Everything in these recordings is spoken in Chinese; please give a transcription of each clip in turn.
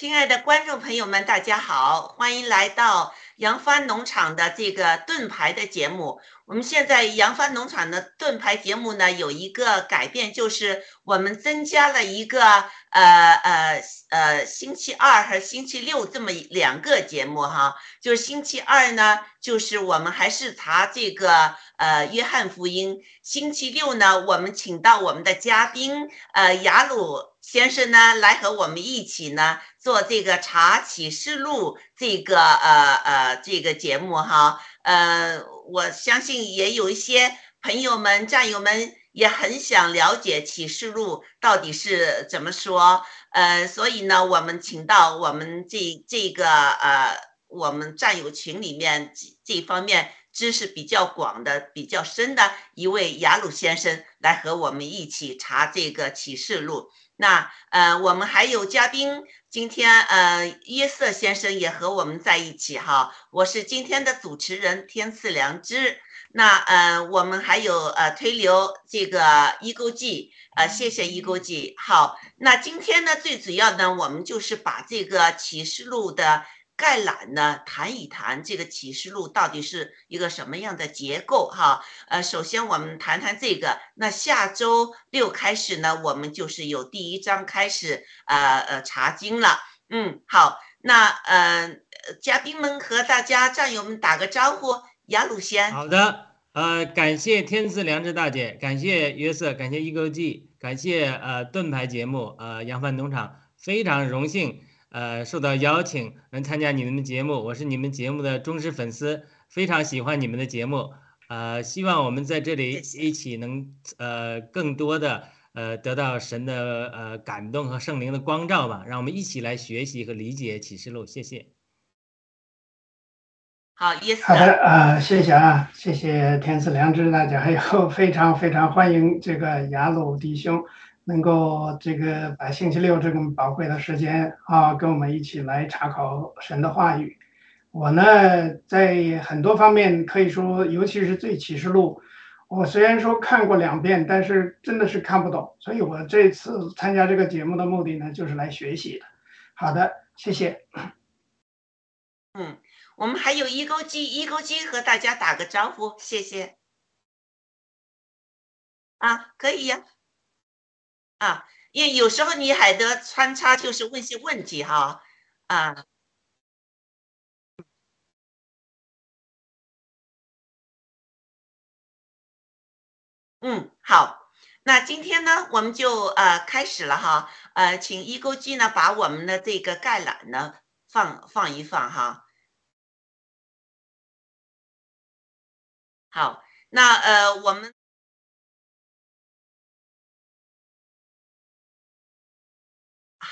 亲爱的观众朋友们，大家好，欢迎来到扬帆农场的这个盾牌的节目。我们现在扬帆农场的盾牌节目呢，有一个改变，就是我们增加了一个呃呃呃星期二和星期六这么两个节目哈。就是星期二呢，就是我们还是查这个呃约翰福音；星期六呢，我们请到我们的嘉宾呃雅鲁。先生呢，来和我们一起呢做这个查启示录这个呃呃这个节目哈，呃，我相信也有一些朋友们、战友们也很想了解启示录到底是怎么说，呃，所以呢，我们请到我们这这个呃我们战友群里面这方面知识比较广的、比较深的一位雅鲁先生来和我们一起查这个启示录。那呃，我们还有嘉宾，今天呃，约瑟先生也和我们在一起哈。我是今天的主持人天赐良知。那呃，我们还有呃推流这个一钩记，呃，谢谢一钩记。好，那今天呢，最主要呢，我们就是把这个启示录的。概览呢，谈一谈这个启示录到底是一个什么样的结构哈？呃，首先我们谈谈这个。那下周六开始呢，我们就是有第一章开始，呃呃查经了。嗯，好，那呃嘉宾们和大家战友们打个招呼，雅鲁先。好的，呃，感谢天赐良知大姐，感谢约瑟，感谢易购记，感谢呃盾牌节目，呃扬帆农场，非常荣幸。呃，受到邀请能参加你们的节目，我是你们节目的忠实粉丝，非常喜欢你们的节目。呃，希望我们在这里一起能呃更多的呃得到神的呃感动和圣灵的光照吧。让我们一起来学习和理解启示录。谢谢。好，意思。好的，呃，谢谢啊，谢谢天赐良知大家，还有 非常非常欢迎这个雅鲁弟兄。能够这个把星期六这个宝贵的时间啊，跟我们一起来查考神的话语。我呢，在很多方面可以说，尤其是最启示录，我虽然说看过两遍，但是真的是看不懂。所以我这次参加这个节目的目的呢，就是来学习的。好的，谢谢。嗯，我们还有一钩机，一钩机和大家打个招呼，谢谢。啊，可以呀。啊因为有时候你还得穿插，就是问些问题哈，啊，嗯，好，那今天呢，我们就呃开始了哈，呃，请一钩机呢把我们的这个概览呢放放一放哈，好，那呃我们。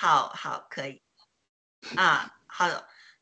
好好可以，啊好，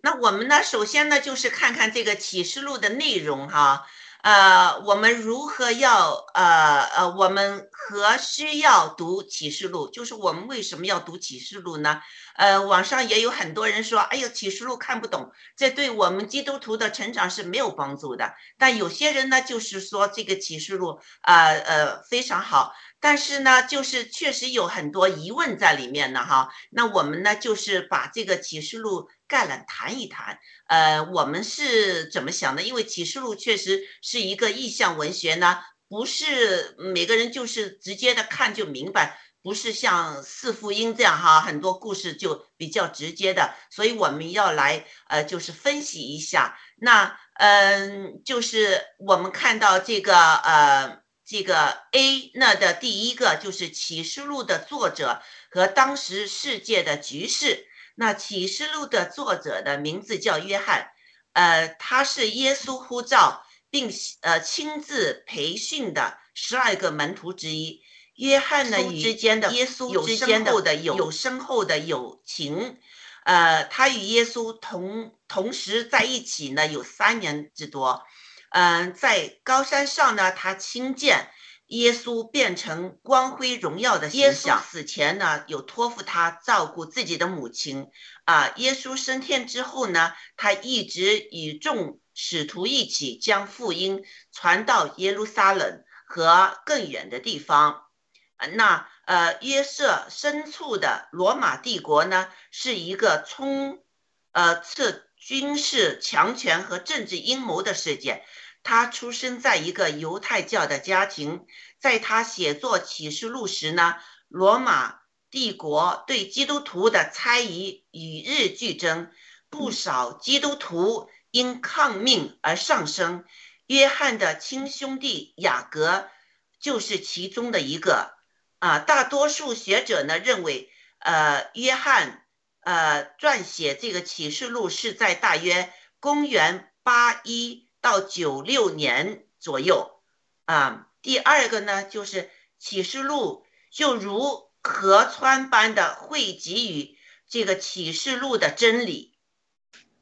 那我们呢，首先呢就是看看这个启示录的内容哈，呃，我们如何要呃呃，我们何需要读启示录？就是我们为什么要读启示录呢？呃，网上也有很多人说，哎呦，启示录看不懂，这对我们基督徒的成长是没有帮助的。但有些人呢，就是说这个启示录啊呃非常好，但是呢，就是确实有很多疑问在里面呢哈。那我们呢，就是把这个启示录概览谈一谈。呃，我们是怎么想的？因为启示录确实是一个意象文学呢，不是每个人就是直接的看就明白。不是像四福音这样哈，很多故事就比较直接的，所以我们要来呃，就是分析一下。那嗯，就是我们看到这个呃，这个 A 那的第一个就是启示录的作者和当时世界的局势。那启示录的作者的名字叫约翰，呃，他是耶稣呼召并呃亲自培训的十二个门徒之一。约翰呢与之间的耶稣有深厚的有有深厚的友情，呃，他与耶稣同同时在一起呢有三年之多，嗯，在高山上呢，他亲见耶稣变成光辉荣耀的形象。死前呢，有托付他照顾自己的母亲，啊，耶稣升天之后呢，他一直与众使徒一起将福音传到耶路撒冷和更远的地方。那呃，约瑟身处的罗马帝国呢，是一个充呃斥军事强权和政治阴谋的世界。他出生在一个犹太教的家庭，在他写作启示录时呢，罗马帝国对基督徒的猜疑与日俱增，不少基督徒因抗命而上升。约翰的亲兄弟雅各就是其中的一个。啊，大多数学者呢认为，呃，约翰呃撰写这个启示录是在大约公元八一到九六年左右。啊，第二个呢就是启示录就如河川般的汇集于这个启示录的真理，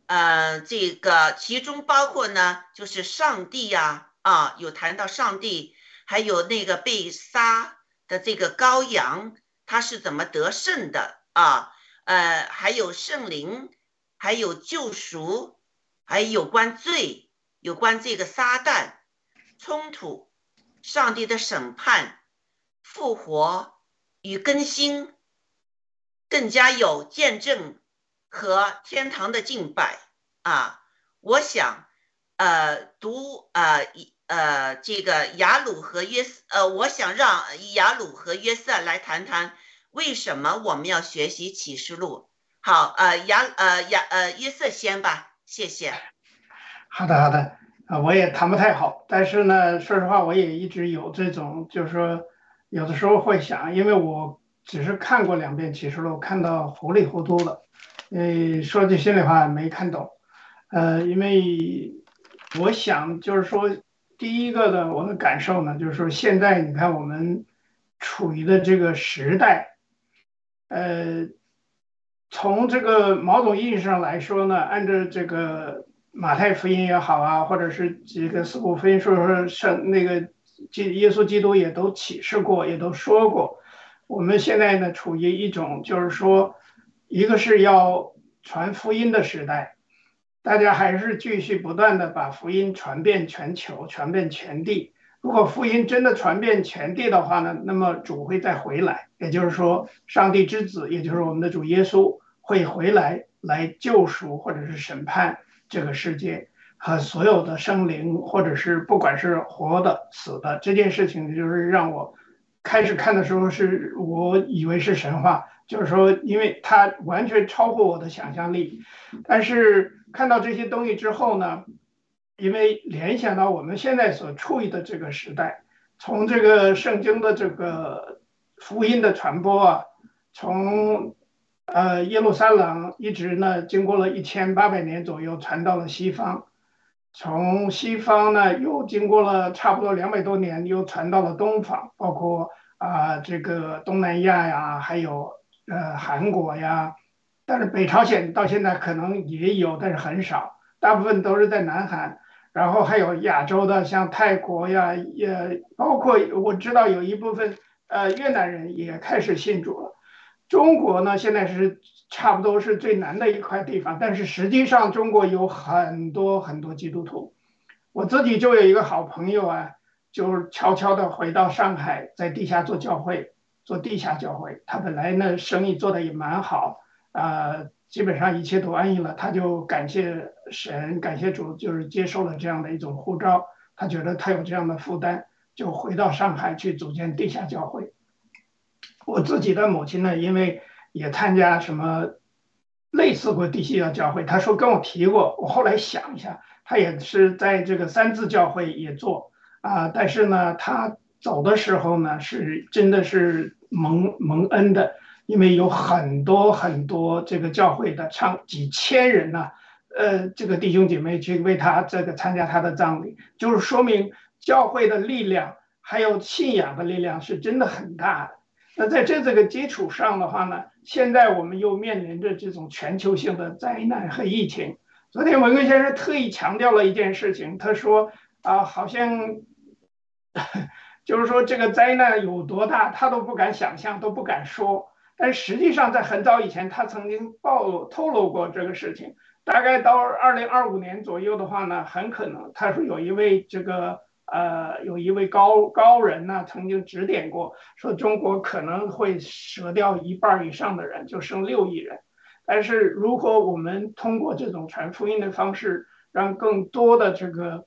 呃，这个其中包括呢就是上帝呀，啊，有谈到上帝，还有那个被杀。的这个羔羊，它是怎么得胜的啊？呃，还有圣灵，还有救赎，还有关罪，有关这个撒旦冲突，上帝的审判、复活与更新，更加有见证和天堂的敬拜啊！我想，呃，读呃一。呃，这个雅鲁和约瑟，呃，我想让雅鲁和约瑟来谈谈为什么我们要学习启示录。好，呃，雅，呃，雅，呃，约瑟先吧，谢谢。好的，好的，啊，我也谈不太好，但是呢，说实话，我也一直有这种，就是说，有的时候会想，因为我只是看过两遍启示录，看到糊里糊涂的，呃，说句心里话，没看懂，呃，因为我想就是说。第一个呢，我的感受呢，就是说现在你看我们处于的这个时代，呃，从这个某种意义上来说呢，按照这个马太福音也好啊，或者是这个四部福音书说圣那个基耶稣基督也都启示过，也都说过，我们现在呢处于一种就是说，一个是要传福音的时代。大家还是继续不断的把福音传遍全球，传遍全地。如果福音真的传遍全地的话呢，那么主会再回来，也就是说，上帝之子，也就是我们的主耶稣会回来来救赎或者是审判这个世界和所有的生灵，或者是不管是活的、死的这件事情，就是让我开始看的时候是我以为是神话，就是说，因为它完全超乎我的想象力，但是。看到这些东西之后呢，因为联想到我们现在所处于的这个时代，从这个圣经的这个福音的传播啊，从呃耶路撒冷一直呢，经过了一千八百年左右传到了西方，从西方呢又经过了差不多两百多年，又传到了东方，包括啊这个东南亚呀，还有呃韩国呀。但是北朝鲜到现在可能也有，但是很少，大部分都是在南韩。然后还有亚洲的，像泰国呀，也包括我知道有一部分呃越南人也开始信主了。中国呢，现在是差不多是最难的一块地方，但是实际上中国有很多很多基督徒。我自己就有一个好朋友啊，就是悄悄的回到上海，在地下做教会，做地下教会。他本来呢生意做的也蛮好，啊，基本上一切都安逸了。他就感谢神，感谢主，就是接受了这样的一种呼召。他觉得他有这样的负担，就回到上海去组建地下教会。我自己的母亲呢，因为也参加什么类似过地下教会，她说跟我提过。我后来想一下，她也是在这个三字教会也做啊，但是呢，她走的时候呢，是真的是蒙蒙恩的，因为有很多很多这个教会的上几千人呢，呃，这个弟兄姐妹去为他这个参加他的葬礼，就是说明教会的力量还有信仰的力量是真的很大的。那在这这个基础上的话呢，现在我们又面临着这种全球性的灾难和疫情。昨天文贵先生特意强调了一件事情，他说啊，好像 就是说这个灾难有多大，他都不敢想象，都不敢说。但实际上，在很早以前，他曾经暴透露过这个事情。大概到二零二五年左右的话呢，很可能他说有一位这个。呃，有一位高高人呢，曾经指点过，说中国可能会折掉一半以上的人，就剩六亿人。但是如果我们通过这种传福音的方式，让更多的这个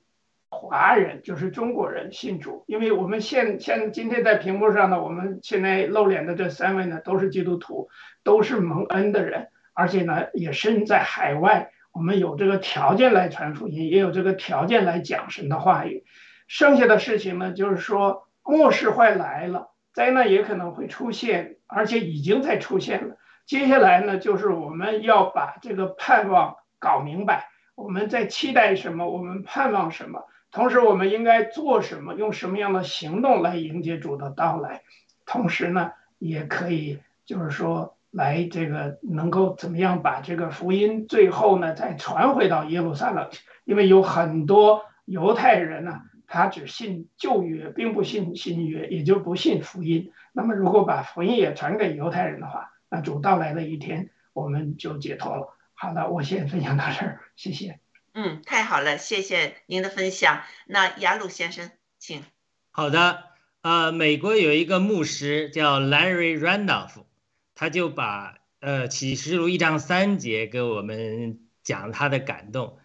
华人，就是中国人信主，因为我们现现今天在屏幕上呢，我们现在露脸的这三位呢，都是基督徒，都是蒙恩的人，而且呢也身在海外，我们有这个条件来传福音，也有这个条件来讲神的话语。剩下的事情呢，就是说末世快来了，灾难也可能会出现，而且已经在出现了。接下来呢，就是我们要把这个盼望搞明白，我们在期待什么，我们盼望什么，同时我们应该做什么，用什么样的行动来迎接主的到来，同时呢，也可以就是说来这个能够怎么样把这个福音最后呢再传回到耶路撒冷，因为有很多犹太人呢。他只信旧约，并不信新约，也就不信福音。那么，如果把福音也传给犹太人的话，那主到来的一天，我们就解脱了。好的，我先分享到这儿，谢谢。嗯，太好了，谢谢您的分享。那雅鲁先生，请。好的，呃，美国有一个牧师叫 Larry Randolph，他就把呃启示录一章三节给我们讲他的感动。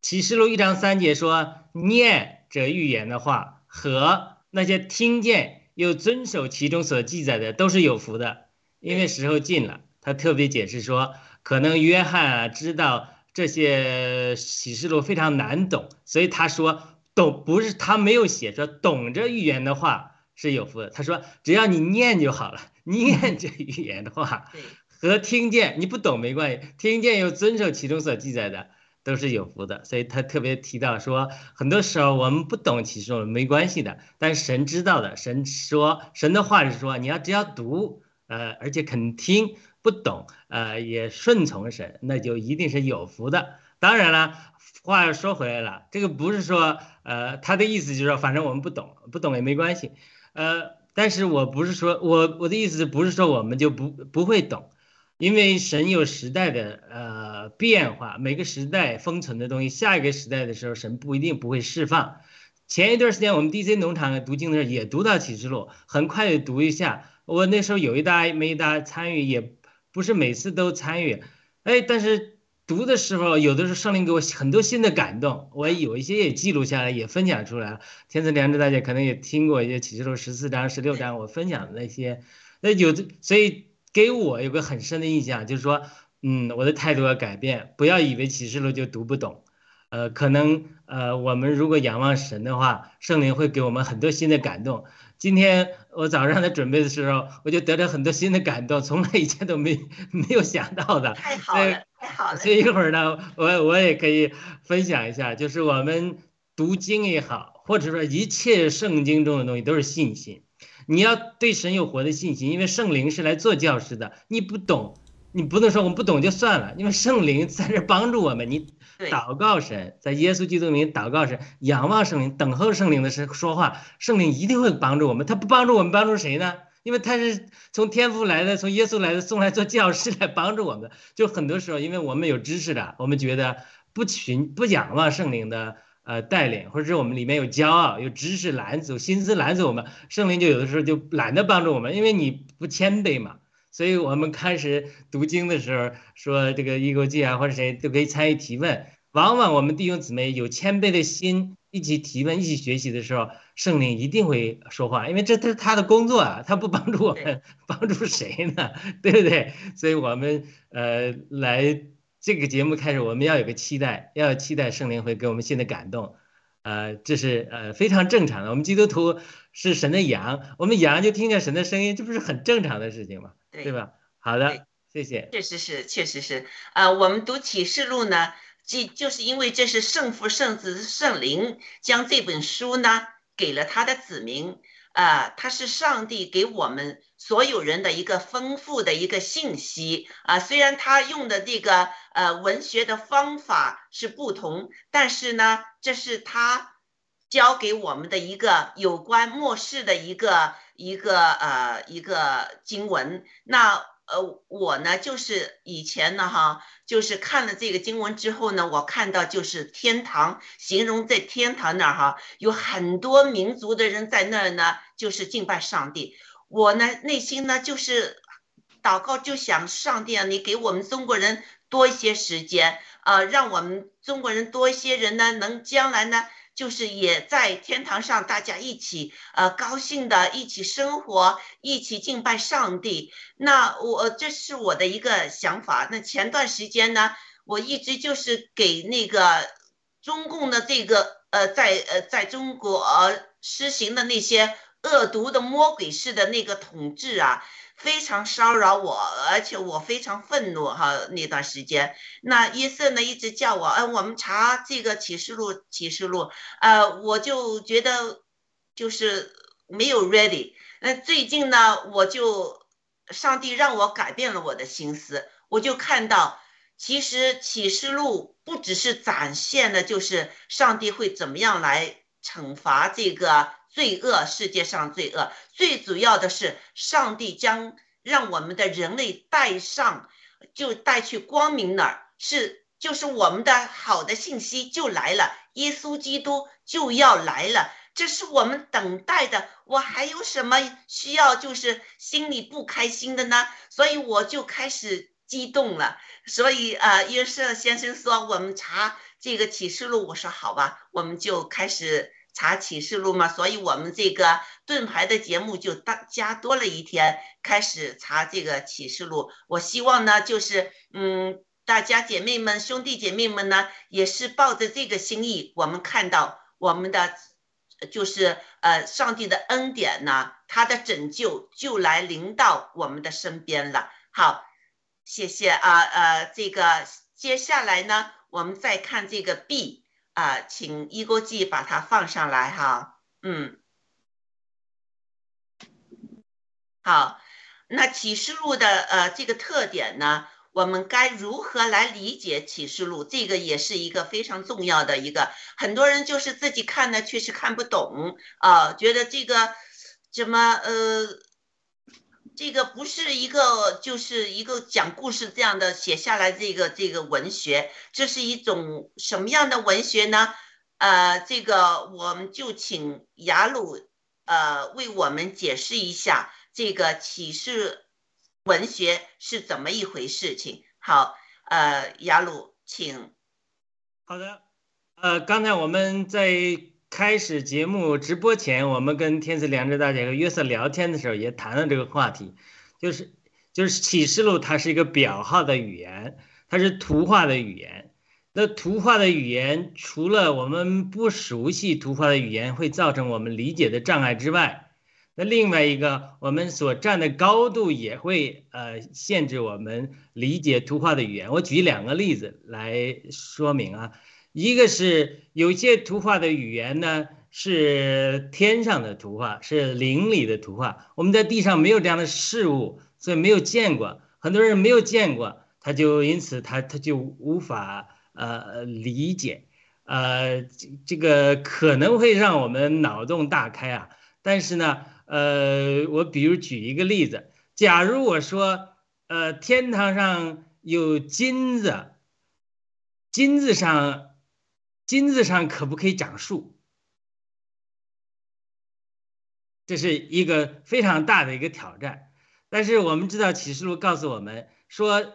启示录一章三节说念。这预言的话和那些听见又遵守其中所记载的都是有福的，因为时候近了。他特别解释说，可能约翰啊知道这些启示录非常难懂，所以他说懂不是他没有写说懂这预言的话是有福的。他说只要你念就好了，念这预言的话和听见你不懂没关系，听见又遵守其中所记载的。都是有福的，所以他特别提到说，很多时候我们不懂启示录没关系的，但神知道的。神说，神的话是说，你要只要读，呃，而且肯听，不懂，呃，也顺从神，那就一定是有福的。当然了，话又说回来了，这个不是说，呃，他的意思就是说，反正我们不懂，不懂也没关系，呃，但是我不是说我我的意思不是说我们就不不会懂。因为神有时代的呃变化，每个时代封存的东西，下一个时代的时候，神不一定不会释放。前一段时间我们 DC 农场读经的时候也读到启示录，很快就读一下。我那时候有一搭没一搭参与，也不是每次都参与。哎，但是读的时候，有的时候圣灵给我很多新的感动，我有一些也记录下来，也分享出来了。天赐良知大家可能也听过一些启示录十四章、十六章我分享的那些，那有的所以。给我有个很深的印象，就是说，嗯，我的态度要改变，不要以为启示录就读不懂，呃，可能呃，我们如果仰望神的话，圣灵会给我们很多新的感动。今天我早上在准备的时候，我就得到很多新的感动，从来以前都没没有想到的。太好了，太好了。所以一会儿呢，我我也可以分享一下，就是我们读经也好，或者说一切圣经中的东西都是信心。你要对神有活的信心，因为圣灵是来做教师的。你不懂，你不能说我们不懂就算了，因为圣灵在这帮助我们。你对祷告神，在耶稣基督名祷告神，仰望圣灵，等候圣灵的时说话，圣灵一定会帮助我们。他不帮助我们，帮助谁呢？因为他是从天父来的，从耶稣来的，送来做教师来帮助我们。就很多时候，因为我们有知识的，我们觉得不寻不仰望圣灵的呃带领，或者是我们里面有骄傲、有知识拦阻、心思拦阻我们，圣灵就有的时候就懒得帮助我们，因为你不谦卑嘛。所以我们开始读经的时候说这个易国记啊，或者谁都可以参与提问。往往我们弟兄姊妹有谦卑的心，一起提问、一起学习的时候，圣灵一定会说话，因为这这是他的工作啊，他不帮助我们，帮助谁呢？对不对？所以我们呃来这个节目开始，我们要有个期待，要期待圣灵会给我们新的感动，呃，这是呃非常正常的。我们基督徒是神的羊，我们羊就听见神的声音，这不是很正常的事情吗？对对吧？好的，谢谢。确实是，确实是。呃，我们读启示录呢，这就是因为这是圣父、圣子、圣灵将这本书呢给了他的子民，啊，它是上帝给我们所有人的一个丰富的一个信息啊、虽然他用的这个呃文学的方法是不同，但是呢，这是他教给我们的一个有关末世的一个一个呃一个经文。那呃，我呢就是以前呢哈，就是看了这个经文之后呢，我看到就是天堂，形容在天堂那儿哈，有很多民族的人在那儿呢，就是敬拜上帝。我呢内心呢就是祷告，就想上帝啊，你给我们中国人多一些时间，呃，让我们中国人多一些人呢，能将来呢。就是也在天堂上，大家一起呃高兴的一起生活，一起敬拜上帝。那我这是我的一个想法。那前段时间呢，我一直就是给那个中共的这个呃在呃在中国、呃、施行的那些恶毒的魔鬼式的那个统治啊。非常骚扰我，而且我非常愤怒哈。那段时间，那约瑟呢一直叫我，呃，我们查这个启示录，启示录，呃，我就觉得就是没有 ready。那最近呢，我就上帝让我改变了我的心思，我就看到，其实启示录不只是展现的就是上帝会怎么样来惩罚这个。罪恶，世界上罪恶，最主要的是上帝将让我们的人类带上，就带去光明那儿，是就是我们的好的信息就来了，耶稣基督就要来了，这是我们等待的。我还有什么需要就是心里不开心的呢？所以我就开始激动了。所以呃，约瑟先生说我们查这个启示录，我说好吧，我们就开始。查启示录嘛，所以我们这个盾牌的节目就大加多了一天，开始查这个启示录。我希望呢，就是嗯，大家姐妹们、兄弟姐妹们呢，也是抱着这个心意，我们看到我们的就是呃，上帝的恩典呢，他的拯救就来临到我们的身边了。好，谢谢啊呃，这个接下来呢，我们再看这个 B。啊，请一锅记把它放上来哈，嗯，好，那启示录的呃这个特点呢，我们该如何来理解启示录？这个也是一个非常重要的一个，很多人就是自己看呢，确实看不懂啊，觉得这个怎么呃。这个不是一个，就是一个讲故事这样的写下来这个这个文学，这是一种什么样的文学呢？呃，这个我们就请雅鲁呃为我们解释一下这个启示文学是怎么一回事情。好，呃，雅鲁，请。好的，呃，刚才我们在。开始节目直播前，我们跟天赐良知大姐和约瑟聊天的时候，也谈了这个话题，就是就是启示录，它是一个表号的语言，它是图画的语言。那图画的语言，除了我们不熟悉图画的语言会造成我们理解的障碍之外，那另外一个，我们所站的高度也会呃限制我们理解图画的语言。我举两个例子来说明啊。一个是有些图画的语言呢，是天上的图画，是灵里的图画。我们在地上没有这样的事物，所以没有见过。很多人没有见过，他就因此他他就无法呃理解，呃这这个可能会让我们脑洞大开啊。但是呢，呃，我比如举一个例子，假如我说，呃，天堂上有金子，金子上，金子上可不可以长树？这是一个非常大的一个挑战。但是我们知道启示录告诉我们说，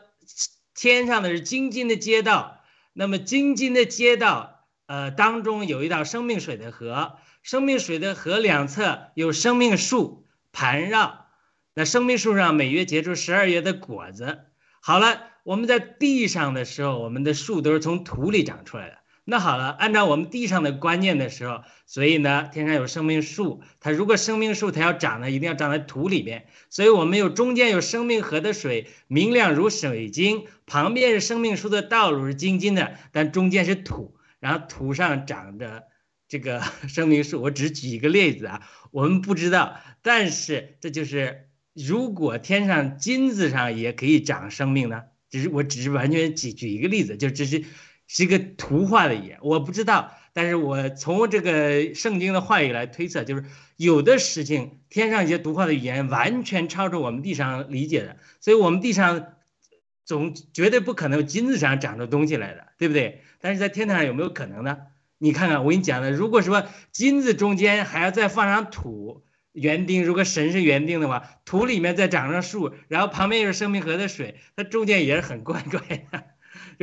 天上的是金金的街道，那么金金的街道，呃，当中有一道生命水的河，生命水的河两侧有生命树盘绕，那生命树上每月结出十二月的果子。好了，我们在地上的时候，我们的树都是从土里长出来的。那好了，按照我们地上的观念的时候，所以呢，天上有生命树，它如果生命树它要长呢，一定要长在土里边。所以我们有中间有生命河的水，明亮如水晶，旁边是生命树的道路是晶晶的，但中间是土，然后土上长着这个 生命树。我只举一个例子啊，我们不知道，但是这就是如果天上金子上也可以长生命呢？只是我只是完全举举一个例子，就只是。是一个图画的语言，我不知道，但是我从这个圣经的话语来推测，就是有的事情，天上一些图画的语言完全超出我们地上理解的，所以我们地上总绝对不可能金子上长出东西来的，对不对？但是在天堂上有没有可能呢？你看看我跟你讲的，如果说金子中间还要再放上土园丁，如果神是园丁的话，土里面再长上树，然后旁边又是生命河的水，它中间也是很怪怪的。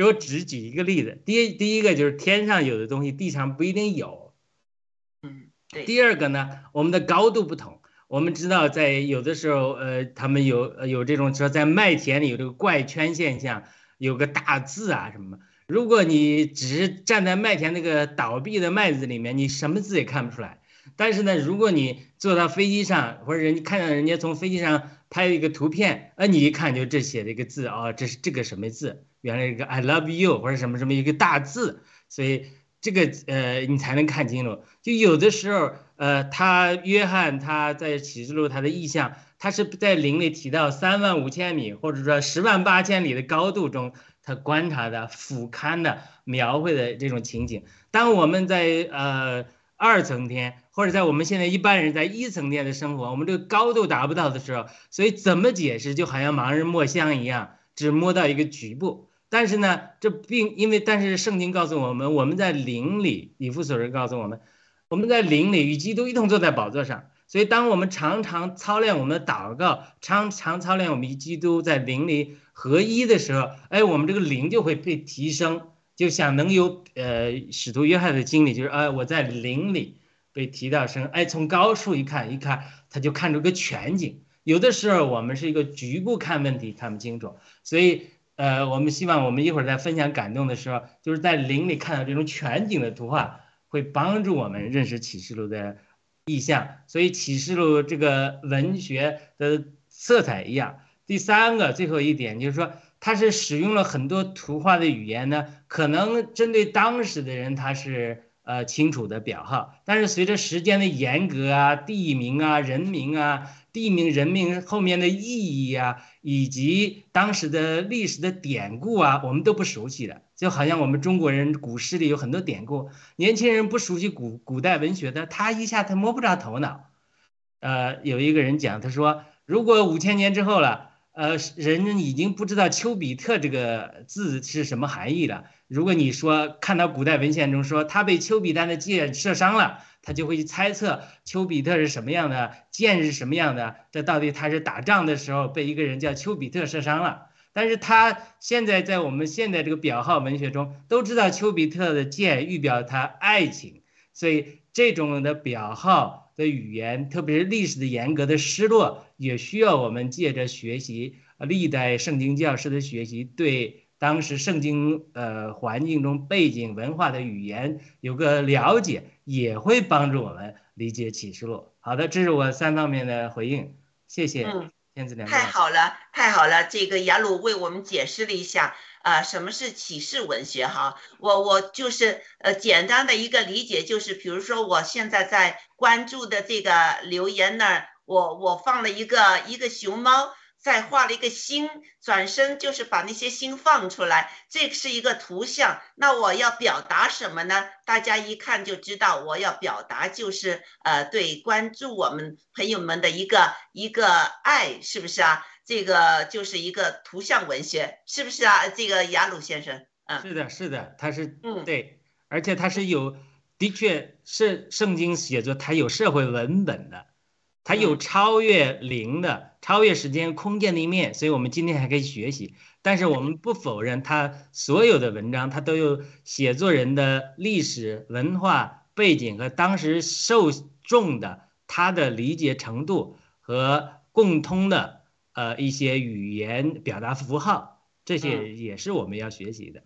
我只举一个例子，第一第一个就是天上有的东西地上不一定有，嗯，对。第二个呢，我们的高度不同，我们知道在有的时候，呃，他们有有这种说在麦田里有这个怪圈现象，有个大字啊什么。如果你只是站在麦田那个倒闭的麦子里面，你什么字也看不出来。但是呢，如果你坐到飞机上，或者人看到人家从飞机上拍一个图片，呃，你一看就这写了一个字啊，这是这个什么字？原来一个 I love you 或者什么什么一个大字，所以这个呃你才能看清楚。就有的时候，呃，他约翰他在启示录他的意象，他是在灵里提到三万五千米或者说十万八千里的高度中，他观察的俯瞰的描绘的这种情景。当我们在呃二层天或者在我们现在一般人在一层天的生活，我们这个高度达不到的时候，所以怎么解释就好像盲人摸象一样，只摸到一个局部。但是呢，这并因为，但是圣经告诉我们，我们在灵里，以弗所人告诉我们，我们在灵里与基督一同坐在宝座上。所以，当我们常常操练我们的祷告，常常操练我们与基督在灵里合一的时候，哎，我们这个灵就会被提升，就像能有呃使徒约翰的经历，就是哎我在灵里被提到升，哎，从高处一看，一看他就看出个全景。有的时候我们是一个局部看问题看不清楚，所以。呃，我们希望我们一会儿在分享感动的时候，就是在灵里看到这种全景的图画，会帮助我们认识启示录的意象。所以启示录这个文学的色彩一样。第三个，最后一点就是说，它是使用了很多图画的语言呢，可能针对当时的人，他是。呃，清楚的表号，但是随着时间的严格啊，地名啊，人名啊，地名人名后面的意义啊，以及当时的历史的典故啊，我们都不熟悉的，就好像我们中国人古诗里有很多典故，年轻人不熟悉古古代文学的，他一下他摸不着头脑。呃，有一个人讲，他说，如果五千年之后了，呃，人已经不知道丘比特这个字是什么含义了。如果你说看到古代文献中说他被丘比特的箭射伤了，他就会去猜测丘比特是什么样的箭是什么样的，这到底他是打仗的时候被一个人叫丘比特射伤了。但是他现在在我们现在这个表号文学中都知道丘比特的箭预表他爱情，所以这种的表号的语言，特别是历史的严格的失落，也需要我们借着学习历代圣经教师的学习对。当时圣经呃环境中背景文化的语言有个了解，也会帮助我们理解启示录。好的，这是我三方面的回应，谢谢。嗯，太好了，太好了。这个雅鲁为我们解释了一下啊，什么是启示文学哈。我我就是呃简单的一个理解，就是比如说我现在在关注的这个留言那儿，我我放了一个一个熊猫。再画了一个心，转身就是把那些心放出来，这是一个图像。那我要表达什么呢？大家一看就知道，我要表达就是呃，对关注我们朋友们的一个一个爱，是不是啊？这个就是一个图像文学，是不是啊？这个雅鲁先生，嗯，是的，是的，他是嗯对，而且他是有，的确是圣经写作，它有社会文本的，它有嗯超越灵的、超越时间空间的一面，所以我们今天还可以学习。但是我们不否认他所有的文章，他都有写作人的历史文化背景和当时受众的他的理解程度和共通的呃一些语言表达符号，这些嗯也是我们要学习的。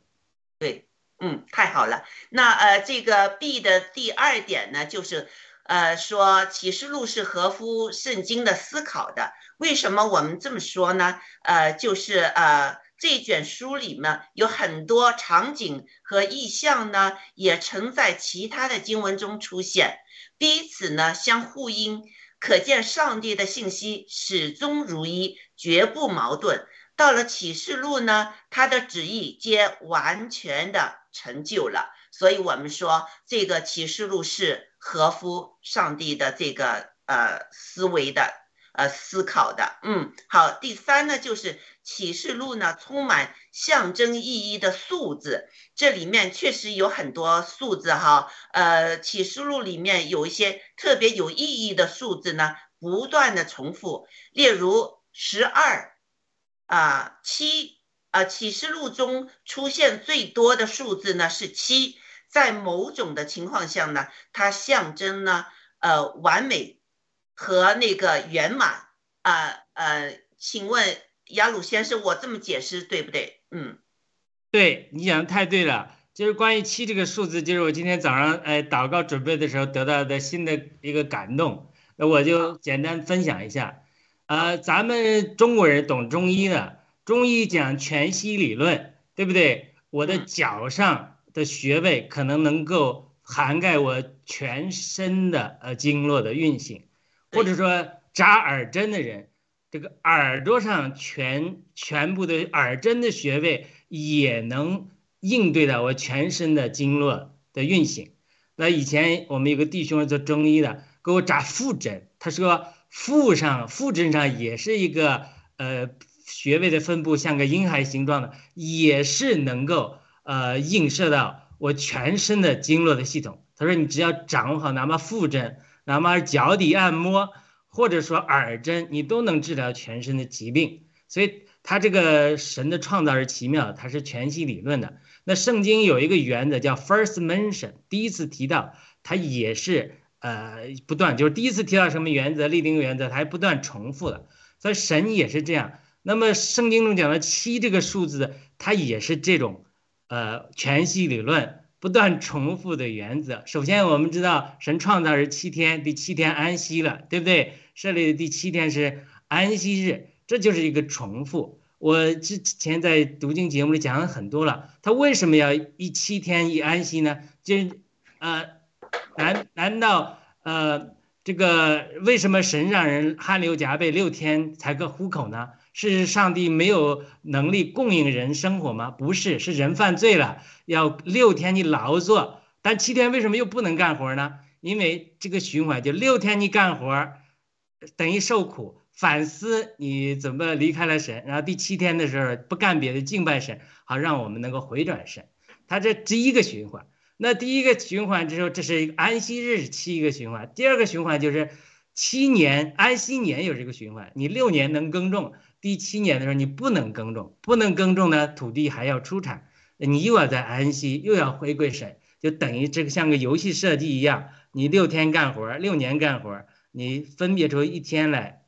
对，嗯，太好了。那呃，这个 B 的第二点呢，就是呃说启示录是合乎圣经的思考的。为什么我们这么说呢？呃，就是呃这卷书里面有很多场景和意象呢，也曾在其他的经文中出现，彼此呢相呼应，可见上帝的信息始终如一，绝不矛盾。到了启示录呢，他的旨意皆完全的成就了，所以我们说这个启示录是合乎上帝的这个呃思维的呃思考的。嗯，好，第三呢就是启示录呢充满象征意义的数字，这里面确实有很多数字哈。呃，启示录里面有一些特别有意义的数字呢，不断的重复，例如十二。啊，七啊，启示录中出现最多的数字呢是七，在某种的情况下呢，它象征呢呃完美和那个圆满啊呃，请问雅鲁先生，我这么解释对不对？嗯对你讲的太对了，就是关于七这个数字，就是我今天早上哎祷告准备的时候得到的新的一个感动，那我就简单分享一下。呃，咱们中国人懂中医的，中医讲全息理论，对不对？我的嗯脚上的穴位可能能够涵盖我全身的呃经络的运行，或者说扎耳针的人，这个耳朵上全全部的耳针的穴位也能应对到我全身的经络的运行。那以前我们有个弟兄做中医的，给我扎腹针，他说腹上腹针上也是一个呃穴位的分布像个婴孩形状的，也是能够呃映射到我全身的经络的系统。他说你只要掌握好，哪怕腹针，哪怕是脚底按摩，或者说耳针，你都能治疗全身的疾病。所以他这个神的创造是奇妙的，它是全息理论的。那圣经有一个原则叫 first mention，第一次提到，它也是呃不断，就是第一次提到什么原则，立定原则，它还不断重复的。所以神也是这样。那么圣经中讲的七这个数字，它也是这种呃全息理论不断重复的原则。首先我们知道神创造是七天，第七天安息了，对不对？设立的第七天是安息日，这就是一个重复。我之前在读经节目里讲了很多了，他为什么要一七天一安息呢？就呃，难难道呃这个为什么神让人汗流浃背六天才可糊口呢？是上帝没有能力供应人生活吗？不是，是人犯罪了，要六天你劳作，但七天为什么又不能干活呢？因为这个循环就六天你干活，等于受苦。反思你怎么离开了神，然后第七天的时候不干别的，敬拜神，好让我们能够回转神。他这第一个循环，那第一个循环之后，这是一个安息日七个循环，第二个循环就是七年安息年有这个循环，你六年能耕种，第七年的时候你不能耕种，不能耕种呢，土地还要出产，你又要在安息，又要回归神，就等于这个像个游戏设计一样，你六天干活，六年干活，你分别出一天来。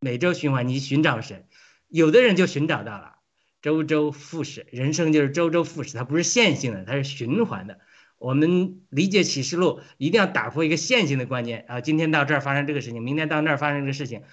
每周循环，你寻找神，有的人就寻找到了，周周复始，人生就是周周复始，它不是线性的，它是循环的。我们理解启示录，一定要打破一个线性的观念啊！今天到这儿发生这个事情，明天到那儿发生这个事情，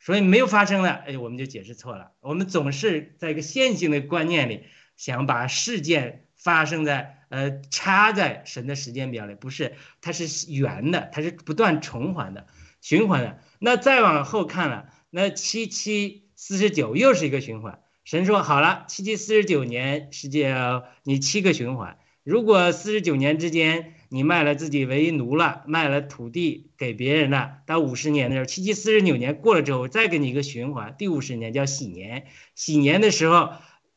所以没有发生了，哎，我们就解释错了。我们总是在一个线性的观念里，想把事件发生在呃插在神的时间表里，不是，它是圆的，它是不断重环的、循环的。那再往后看了。那七七四十九又是一个循环。神说好了，七七四十九年是叫你七个循环。如果四十九年之间你卖了自己为奴了，卖了土地给别人了，到五十年的时候，七七四十九年过了之后，再给你一个循环，第五十年叫喜年。喜年的时候，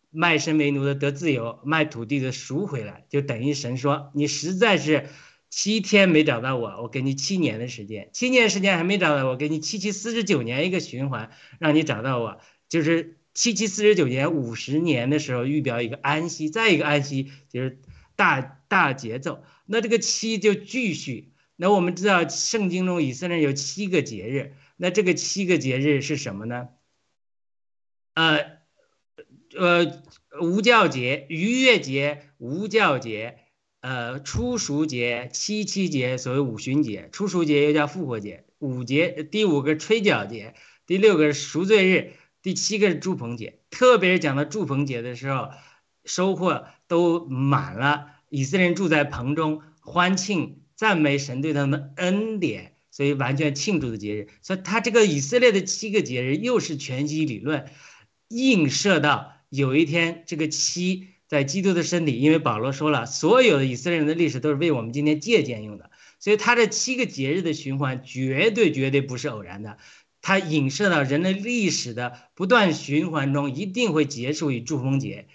卖身为奴的得自由，卖土地的赎回来，就等于神说你实在是七天没找到我，我给你七年的时间，七年时间还没找到我，给你七七四十九年一个循环，让你找到我，就是七七四十九年五十年的时候预表一个安息，再一个安息就是。大大节奏，那这个七就继续。那我们知道圣经中以色列有七个节日，那这个七个节日是什么呢？呃，呃，无教节、逾越节、无教节、呃，初熟节、七七节，所谓五旬节。初熟节又叫复活节。五节，第五个吹角节，第六个赎罪日，第七个是祝棚节。特别是讲到祝棚节的时候，收获。都满了，以色列人住在棚中欢庆赞美神对他们恩典，所以完全庆祝的节日。所以他这个以色列的七个节日又是全息理论，映射到有一天这个七在基督的身体，因为保罗说了，所有的以色列人的历史都是为我们今天借鉴用的，所以他这七个节日的循环绝对绝对不是偶然的，它影射到人类历史的不断循环中，一定会结束于祝丰节。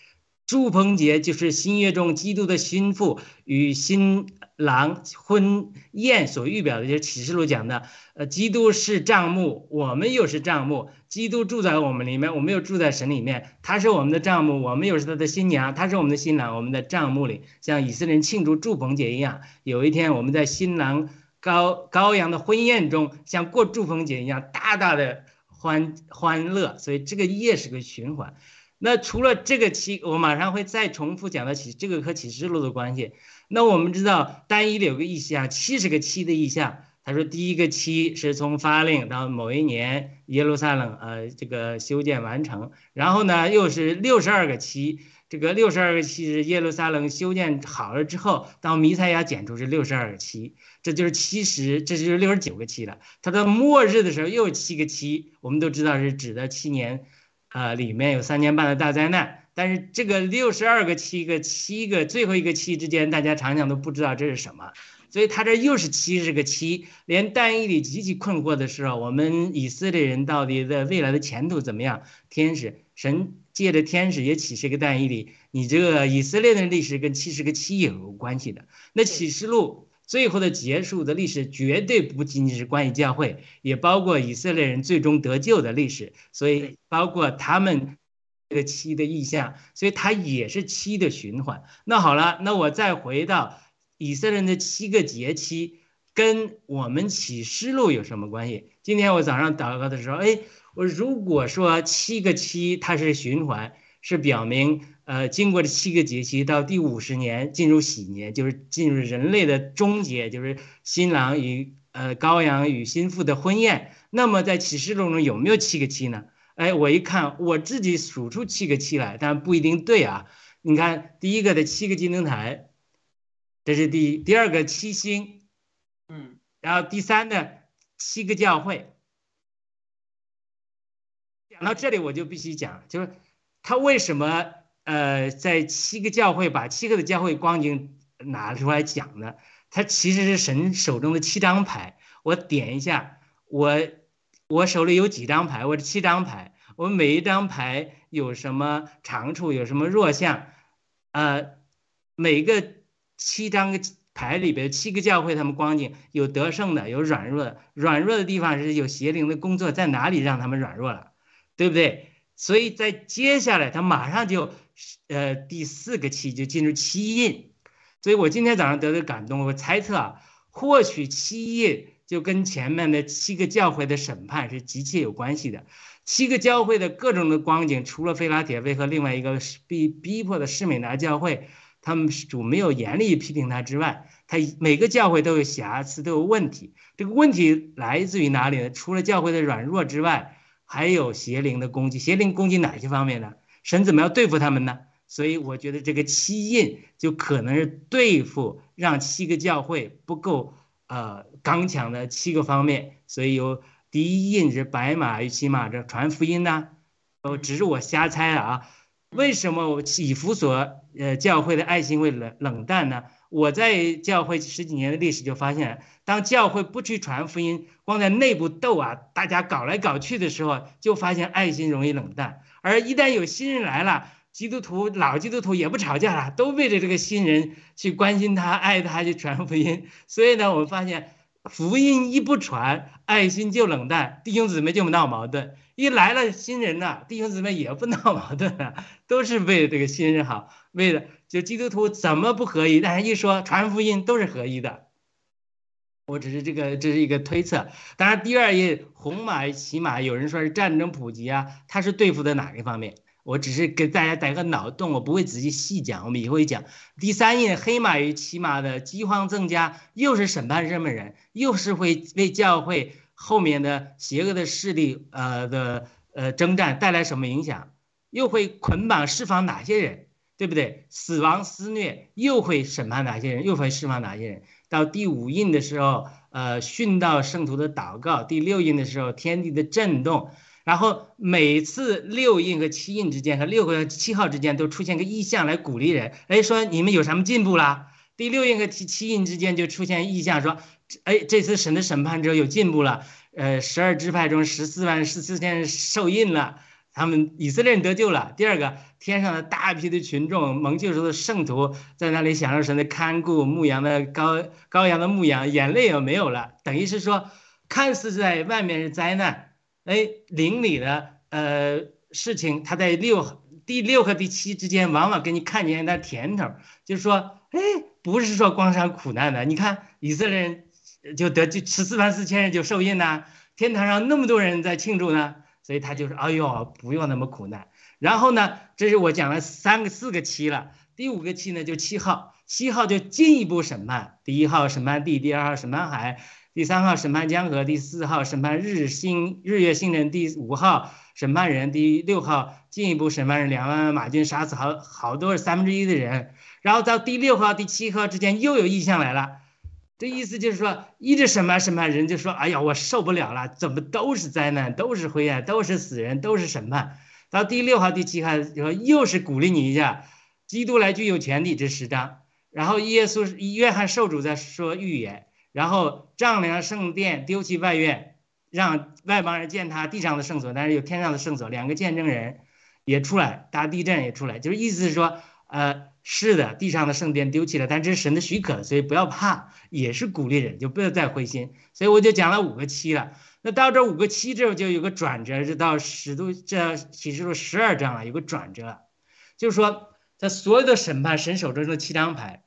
祝棚节就是新约中基督的心腹与新郎婚宴所预表的，就是启示录讲的。呃，基督是帐幕，我们又是帐幕。基督住在我们里面，我们又住在神里面。他是我们的帐幕，我们又是他的新娘。他是我们的新郎，我们的帐幕里，像以色列人庆祝祝棚节一样。有一天，我们在新郎高羔羊的婚宴中，像过祝棚节一样，大大的欢欢乐。所以这个夜是个循环。那除了这个七，我马上会再重复讲到启这个和启示录的关系。那我们知道单一的有个意象，七十个七的意象。他说第一个七是从发令到某一年耶路撒冷呃这个修建完成，然后呢又是六十二个七，这个六十二个七是耶路撒冷修建好了之后，到弥赛亚剪出是六十二个七，这就是七十，这就是六十九个七了。他到末日的时候又七个七，我们都知道是指的七年。啊，里面有三年半的大灾难，但是这个六十二个七个七个最后一个七之间，大家常常都不知道这是什么，所以他这又是七十个七。连但以里极其困惑的时候，我们以色列人到底的未来的前途怎么样？天使神借着天使也启示个但以里，你这个以色列的历史跟七十个七也有关系的。那启示录。最后的结束的历史绝对不仅仅是关于教会，也包括以色列人最终得救的历史。所以包括他们这个七的意象，所以它也是七的循环。那好了，那我再回到以色列人的七个节期，跟我们启示录有什么关系？今天我早上祷告的时候，哎，我如果说七个七它是循环，是表明。呃，经过这七个节期，到第五十年进入喜年，就是进入人类的终结，就是新郎与呃羔羊与新妇的婚宴。那么在启示录中有没有七个七呢？哎，我一看，我自己数出七个七来，但不一定对啊。你看，第一个的七个金灯台，这是第第二个七星，嗯，然后第三呢七个教会。讲到这里，我就必须讲，就是他为什么。呃，在七个教会把七个的教会光景拿出来讲的，它其实是神手中的七张牌。我点一下，我我手里有几张牌？我这七张牌，我每一张牌有什么长处，有什么弱项？呃，每个七张牌里边七个教会他们光景有得胜的，有软弱的。软弱的地方是有邪灵的工作，在哪里让他们软弱了，对不对？所以在接下来他马上就。呃，第四个七就进入七印，所以我今天早上得到感动，我猜测啊，或许七印就跟前面的七个教会的审判是极其有关系的。七个教会的各种的光景，除了菲拉铁卫和另外一个被逼迫的施美拿教会，他们主没有严厉批评他之外，他每个教会都有瑕疵，都有问题。这个问题来自于哪里呢？除了教会的软弱之外，还有邪灵的攻击。邪灵攻击哪些方面呢？神怎么样对付他们呢？所以我觉得这个七印就可能是对付让七个教会不够呃刚强的七个方面。所以有第一印是白马与骑马这传福音呢，呃，只是我瞎猜啊。为什么我以弗所呃教会的爱心会冷冷淡呢？我在教会十几年的历史就发现，当教会不去传福音，光在内部斗啊，大家搞来搞去的时候，就发现爱心容易冷淡。而一旦有新人来了，基督徒老基督徒也不吵架了，都为着这个新人去关心他、爱他、去传福音。所以呢，我们发现福音一不传，爱心就冷淡，弟兄姊妹就闹矛盾。一来了新人呢，弟兄姊妹也不闹矛盾了，都是为了这个新人好，为了就基督徒怎么不合一？但是一说传福音都是合一的。我只是这个这是一个推测。当然，第二页红马骑马，有人说是战争普及啊，它是对付的哪一方面？我只是给大家打个脑洞，我不会仔细细讲，我们以后会讲。第三页黑马与骑马的饥荒增加，又是审判什么人？又是会为教会。后面的邪恶的势力，呃的呃征战带来什么影响？又会捆绑释放哪些人，对不对？死亡肆虐又会审判哪些人？又会释放哪些人？到第五印的时候，呃，殉道圣徒的祷告；第六印的时候，天地的震动。然后每次六印和七印之间和六个七号之间都出现个意象来鼓励人，哎，说你们有什么进步啦？第六印和七七印之间就出现意象，说。哎，这次神的审判之后有进步了。呃，十二支派中十四万十四千受印了，他们以色列人得救了。第二个，天上的大批的群众蒙救赎的圣徒在那里享受神的看顾，牧羊的羔羔羊的牧羊，眼泪也没有了。等于是说，看似在外面是灾难，哎，邻里的呃事情，他在六第六和第七之间，往往给你看见那甜头，就是说，哎，不是说光上苦难的。你看以色列人。就得就十四万四千人就受印呐，天堂上那么多人在庆祝呢，所以他就说：“哎呦，不用那么苦难。”然后呢，这是我讲了三个四个期了，第五个期呢就七号，七号就进一步审判，第一号审判地，第二号审判海，第三号审判江河，第四号审判日星日月星辰，第五号审判人，第六号进一步审判人两万马军杀死好好多三分之一的人，然后到第六号第七号之间又有异象来了。这意思就是说，一直审判审判人，就说：“哎呀，我受不了了，怎么都是灾难，都是灰暗，都是死人，都是审判。”到第六号、第七号说，又是鼓励你一下，基督来具有权利这十章。然后耶稣、约翰受主在说预言，然后丈量圣殿，丢弃外院，让外邦人见他地上的圣所，但是有天上的圣所。两个见证人也出来，大地震也出来，就是意思是说，呃。是的，地上的圣殿丢弃了，但这是神的许可，所以不要怕，也是鼓励人，就不要再灰心。所以我就讲了五个七了。那到这五个七之后，就有个转折，就到使徒这启示录十二章了，有个转折，就是说，他所有的审判，神手中的七张牌，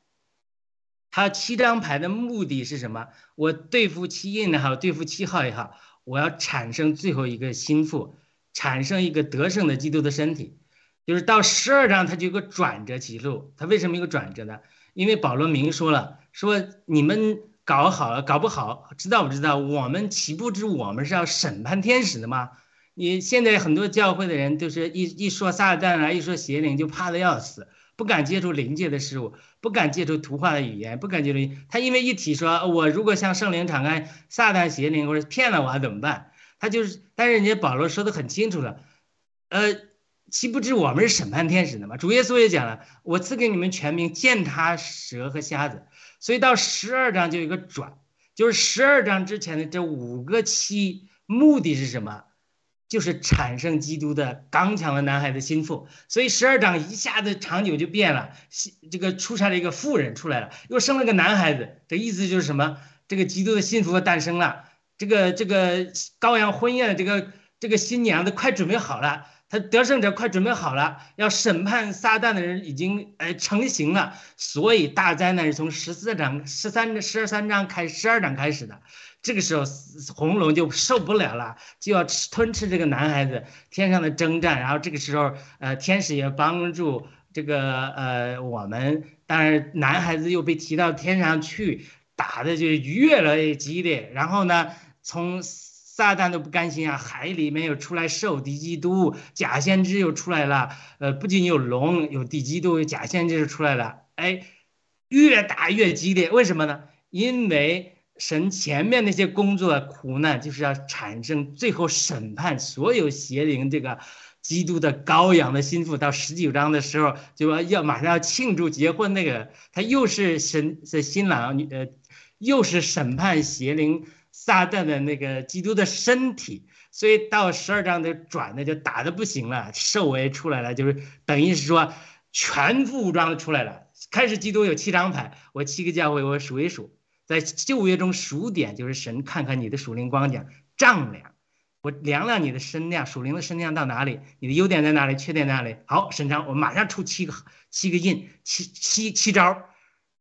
他七张牌的目的是什么？我对付七印也好，对付七号也好，我要产生最后一个心腹，产生一个得胜的基督的身体。就是到十二章，它就有个转折记录。它为什么有个转折呢？因为保罗明说了，说你们搞好了，搞不好，知道不知道？我们岂不知我们是要审判天使的吗？你现在很多教会的人都是一一说撒旦啊，一说邪灵就怕的要死，不敢接触灵界的事物，不敢接触图画的语言，不敢接触。他因为一提说，我如果向圣灵敞开，撒旦邪灵或者骗了我怎么办？他就是，但是人家保罗说的很清楚了，呃。岂不知我们是审判天使的吗？主耶稣也讲了，我赐给你们全名，践踏蛇和瞎子。所以到十二章就有一个转，就是十二章之前的这五个七，目的是什么？就是产生基督的刚强的男孩的心腹。所以十二章一下子长久就变了，这个出差了一个妇人出来了，又生了个男孩子。这意思就是什么？这个基督的心腹诞生了，这个这个羔羊婚宴这个这个新娘子快准备好了。他得胜者快准备好了，要审判撒旦的人已经呃成型了，所以大灾难是从十四章、十三、十二三章开十二章开始的。这个时候红龙就受不了了，就要吃吞吃这个男孩子。天上的征战，然后这个时候呃天使也帮助这个呃我们，当然男孩子又被提到天上去，打的就越来越激烈。然后呢从。撒旦都不甘心啊！海里面又出来兽敌基督，假先知又出来了。呃，不仅有龙，有敌基督，有假先知就出来了。哎，越打越激烈，为什么呢？因为神前面那些工作苦难，就是要产生最后审判所有邪灵这个基督的羔羊的心腹。到十九章的时候，就要要马上要庆祝结婚，那个他又是神的新郎，呃，又是审判邪灵撒旦的那个基督的身体。所以到十二章就转的就打的不行了，兽也出来了，就是等于是说全副武装出来了。开始基督有七张牌，我七个教会我数一数。在旧约中数点，就是神看看你的属灵光景丈量，我量量你的身量，属灵的身量到哪里，你的优点在哪里，缺点在哪里。好，神章，我马上出七个七个印，七七七招，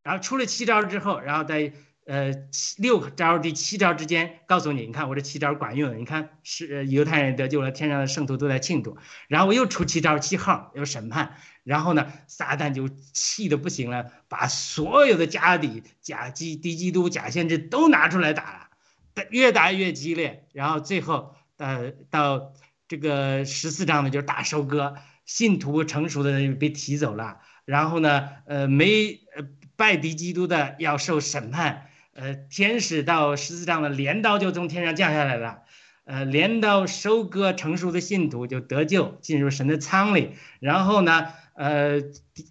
然后出了七招之后，然后再呃六招第七招之间告诉你，你看我这七招管用，你看是犹太人得救了，天上的圣徒都在庆祝。然后我又出七招七号要审判。然后呢，撒旦就气得不行了，把所有的家底、假基、敌基督、假先知都拿出来打了，越打越激烈。然后最后，呃，到这个十四章呢，就是大收割，信徒成熟的人被提走了。然后呢，呃，没呃拜敌基督的要受审判。呃，天使到十四章的镰刀就从天上降下来了，呃，镰刀收割成熟的信徒就得救，进入神的仓里。然后呢？呃，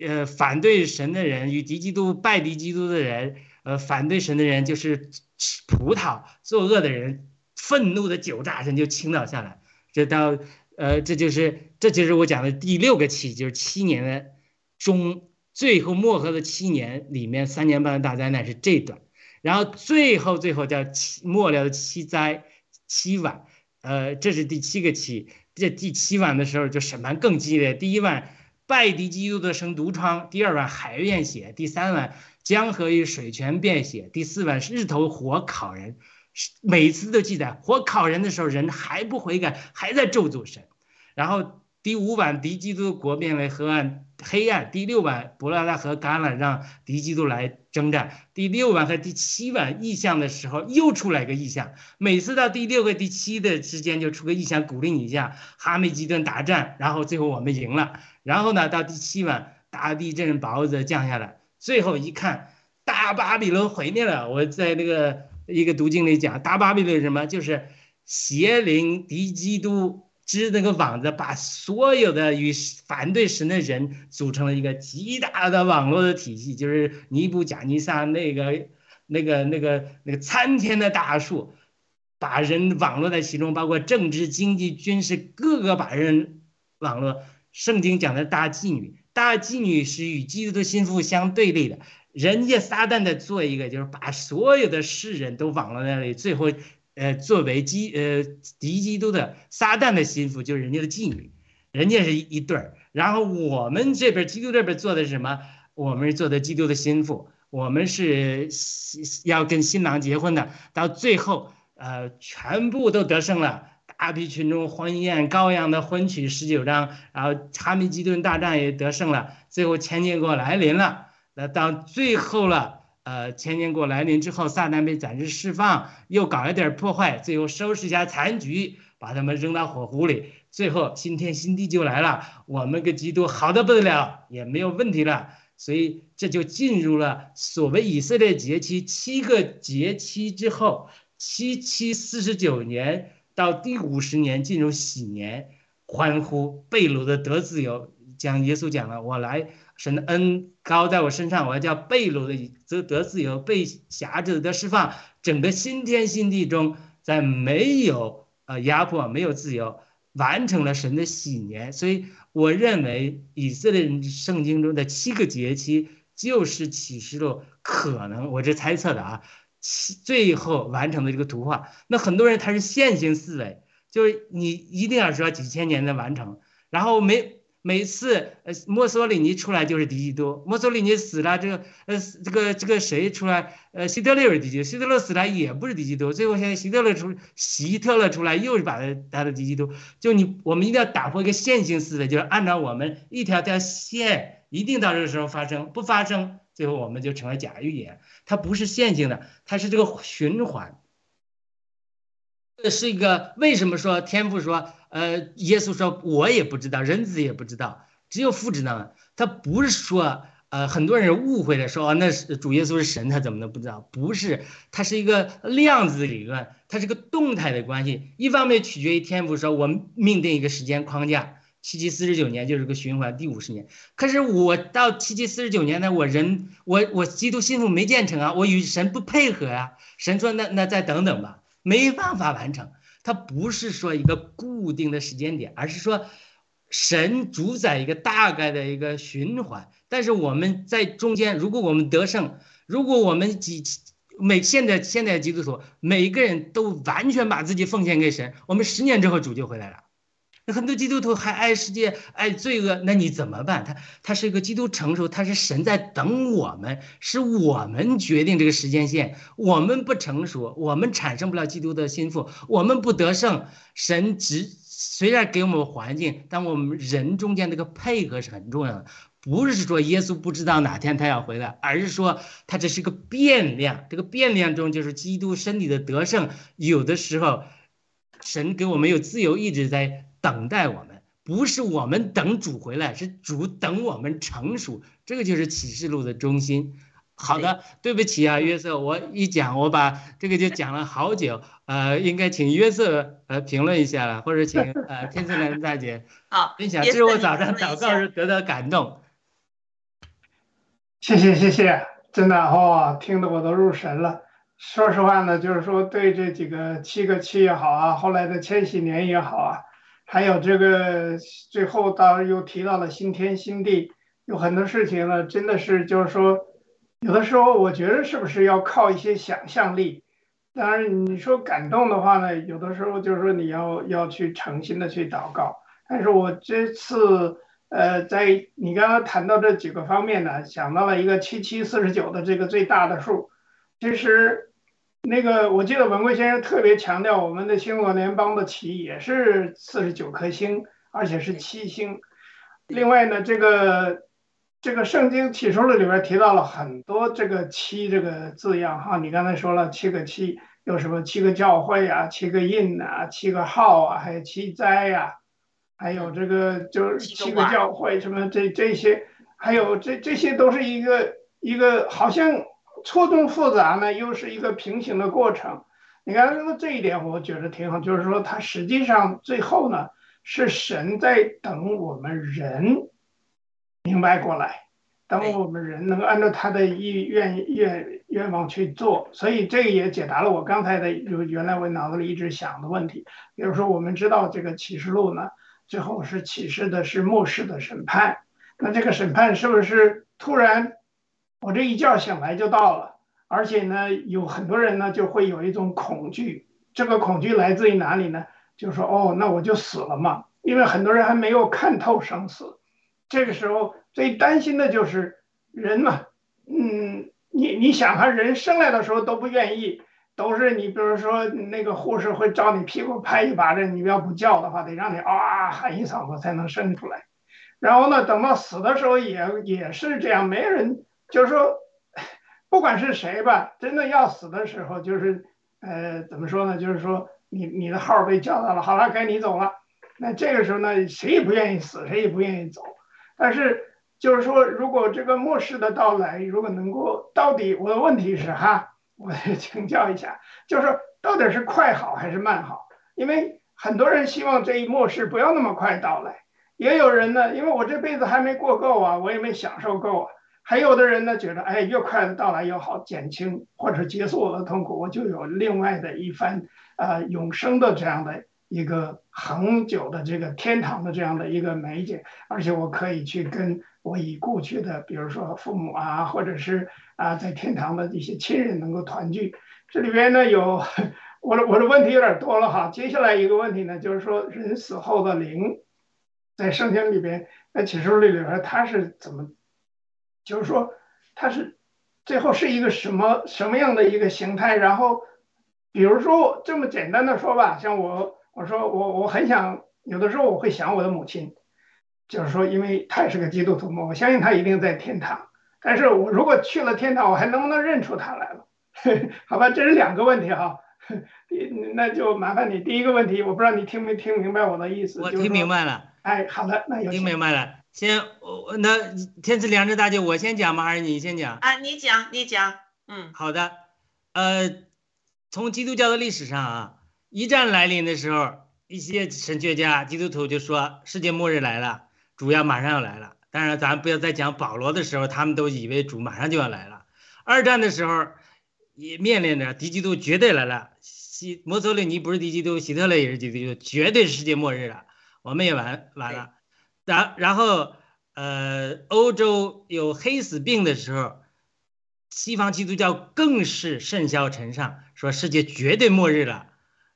呃，反对神的人与敌基督、拜敌基督的人，呃，反对神的人就是吃葡萄作恶的人，愤怒的酒炸神就倾倒下来。这到，呃，这就是这就是我讲的第六个期，就是七年的中最后末合的七年里面三年半的大灾难是这段，然后最后最后叫七末了的七灾七晚，呃，这是第七个七，这第七晚的时候就审判更激烈，第一晚。拜敌基督的生毒疮，第二晚海变血，第三晚江河与水泉变血，第四晚日头火烤人，每次都记载火烤人的时候，人还不悔改，还在咒诅神。然后第五碗敌基督国变为黑暗，黑暗。第六碗伯拉大河干了，让敌基督来征战。第六碗和第七碗意象的时候，又出来个意象。每次到第六个、第七的之间，就出个意象，鼓励你一下。哈梅基顿大战，然后最后我们赢了。然后呢，到第七晚大地震，雹子降下来，最后一看，大巴比伦毁灭了。我在那个一个读经里讲，大巴比伦什么，就是邪灵敌基督织那个网子，把所有的与反对神的人组成了一个极大的网络的体系，就是尼布甲尼撒那个那个那个那个参天的大树，把人网络在其中，包括政治、经济、军事各个把人网络。圣经讲的大妓女，大妓女是与基督的心腹相对立的。人家撒旦的做一个，就是把所有的世人都网络那里，最后，呃，作为基呃敌基督的撒旦的心腹，就是人家的妓女，人家是一对儿。然后我们这边基督这边做的是什么？我们是做的基督的心腹，我们是要跟新郎结婚的。到最后，呃，全部都得胜了。大批群众婚宴羔羊的婚娶十九章，然后哈米基顿大战也得胜了，最后千年国来临了。那到最后了，呃，千年国来临之后，撒旦被暂时释放，又搞了点破坏，最后收拾一下残局，把他们扔到火湖里，最后新天新地就来了。我们跟基督好的不得了，也没有问题了，所以这就进入了所谓以色列节期七个节期之后，七七四十九年。到第五十年进入喜年，欢呼被掳的得自由。讲耶稣讲了，我来神的恩高在我身上，我要叫被掳的则得自由，被辖制的得释放。整个新天新地中，在没有呃压迫、没有自由，完成了神的喜年。所以我认为以色列人圣经中的七个节期，就是启示录可能我这猜测的啊。最后完成的这个图画，那很多人他是线性思维，就是你一定要说几千年的完成，然后没每次呃墨索里尼出来就是敌基督，墨索里尼死了，这个呃这个这个谁出来？呃希特勒是敌基督，希特勒死了也不是敌基督，最后现在希特勒出希特勒出来又是把他他的敌基督，就你我们一定要打破一个线性思维，就是按照我们一条条线，一定到这个时候发生，不发生。最后我们就成了假预言，它不是线性的，它是这个循环。是一个为什么说天父说，呃，耶稣说，我也不知道，人子也不知道，只有父知道。他不是说呃，很多人误会了，说啊，那是主耶稣是神，他怎么能不知道？不是，它是一个量子理论，它是个动态的关系。一方面取决于天赋，说我命定一个时间框架，七七四十九年就是个循环，第五十年。可是我到七七四十九年呢，我人我我基督信徒没建成啊，我与神不配合啊。神说那那再等等吧，没办法完成。它不是说一个固定的时间点，而是说。神主宰一个大概的一个循环，但是我们在中间，如果我们得胜，如果我们几每现在现在基督徒每个人都完全把自己奉献给神，我们十年之后主就回来了。很多基督徒还爱世界爱罪恶，那你怎么办？他他是一个基督成熟，他是神在等我们，是我们决定这个时间线。我们不成熟，我们产生不了基督的心腹，我们不得胜，神只。虽然给我们环境，但我们人中间那个配合是很重要的。不是说耶稣不知道哪天他要回来，而是说他这是个变量。这个变量中就是基督身体的得胜。有的时候，神给我们有自由意志在等待我们，不是我们等主回来，是主等我们成熟。这个就是启示录的中心。好的，对不起啊，约瑟，我一讲我把这个就讲了好久，呃，应该请约瑟呃评论一下了，或者请呃天赐兰大姐 好分享。这是我早上祷告时得到感动。谢谢谢谢，真的哦，听得我都入神了。说实话呢，就是说对这几个七个七也好啊，后来的千禧年也好啊，还有这个最后到又提到了新天新地，有很多事情呢，真的是就是说。有的时候，我觉得是不是要靠一些想象力？当然，你说感动的话呢，有的时候就是说你要要去诚心的去祷告。但是我这次，呃，在你刚刚谈到这几个方面呢，想到了一个七七四十九的这个最大的数。其实，那个我记得文贵先生特别强调，我们的星座联邦的旗也是四十九颗星，而且是七星。另外呢，这个。这个圣经启示录里边提到了很多这个七这个字样哈，你刚才说了七个七，有什么七个教会啊，七个印啊，七个号啊，还有七灾呀，还有这个就是七个教会什么这这些，还有这这些都是一个一个好像错综复杂呢，又是一个平行的过程。你刚才说这一点，我觉得挺好，就是说它实际上最后呢是神在等我们人。明白过来，等我们人能够按照他的意愿愿愿望去做，所以这也解答了我刚才的就原来我脑子里一直想的问题。比如说，我们知道这个启示录呢，最后是启示的是末世的审判，那这个审判是不是突然我这一觉醒来就到了？而且呢，有很多人呢就会有一种恐惧，这个恐惧来自于哪里呢？就说哦，那我就死了嘛，因为很多人还没有看透生死。这个时候最担心的就是人嘛，嗯，你你想他人生来的时候都不愿意，都是你比如说那个护士会照你屁股拍一巴掌，你要不叫的话，得让你啊喊一嗓子才能生出来。然后呢，等到死的时候也也是这样，没人就是说，不管是谁吧，真的要死的时候，就是呃怎么说呢？就是说你你的号被叫到了，好了，该你走了。那这个时候呢，谁也不愿意死，谁也不愿意走。但是，就是说，如果这个末世的到来，如果能够到底，我的问题是哈，我请教一下，就是说，到底是快好还是慢好？因为很多人希望这一末世不要那么快到来，也有人呢，因为我这辈子还没过够啊，我也没享受够啊。还有的人呢，觉得哎，越快的到来越好，减轻或者结束我的痛苦，我就有另外的一番呃永生的这样的。一个恒久的这个天堂的这样的一个美景，而且我可以去跟我已故去的，比如说父母啊，或者是啊在天堂的一些亲人能够团聚。这里边呢有我的我的问题有点多了哈。接下来一个问题呢，就是说人死后的灵，在圣经里边，在启示录里边，它是怎么，就是说它是最后是一个什么什么样的一个形态？然后比如说这么简单的说吧，像我。我说我我很想有的时候我会想我的母亲，就是说，因为她也是个基督徒嘛，我相信她一定在天堂。但是我如果去了天堂，我还能不能认出她来了？好吧，这是两个问题哈。第 那就麻烦你第一个问题，我不知道你听没听明白我的意思。我听明白了。哎，好的，那有听明白了。先，我那天赐良知大姐，我先讲吗？还是你先讲？啊，你讲，你讲。嗯，好的。呃，从基督教的历史上啊，一战来临的时候，一些神学家、基督徒就说世界末日来了，主要马上要来了。当然，咱不要再讲保罗的时候，他们都以为主马上就要来了。二战的时候。也面临着敌基督绝对来了，希墨索里尼不是敌基督，希特勒也是敌基督，绝对是世界末日了，我们也完完了。然然后，呃，欧洲有黑死病的时候，西方基督教更是甚嚣尘上，说世界绝对末日了。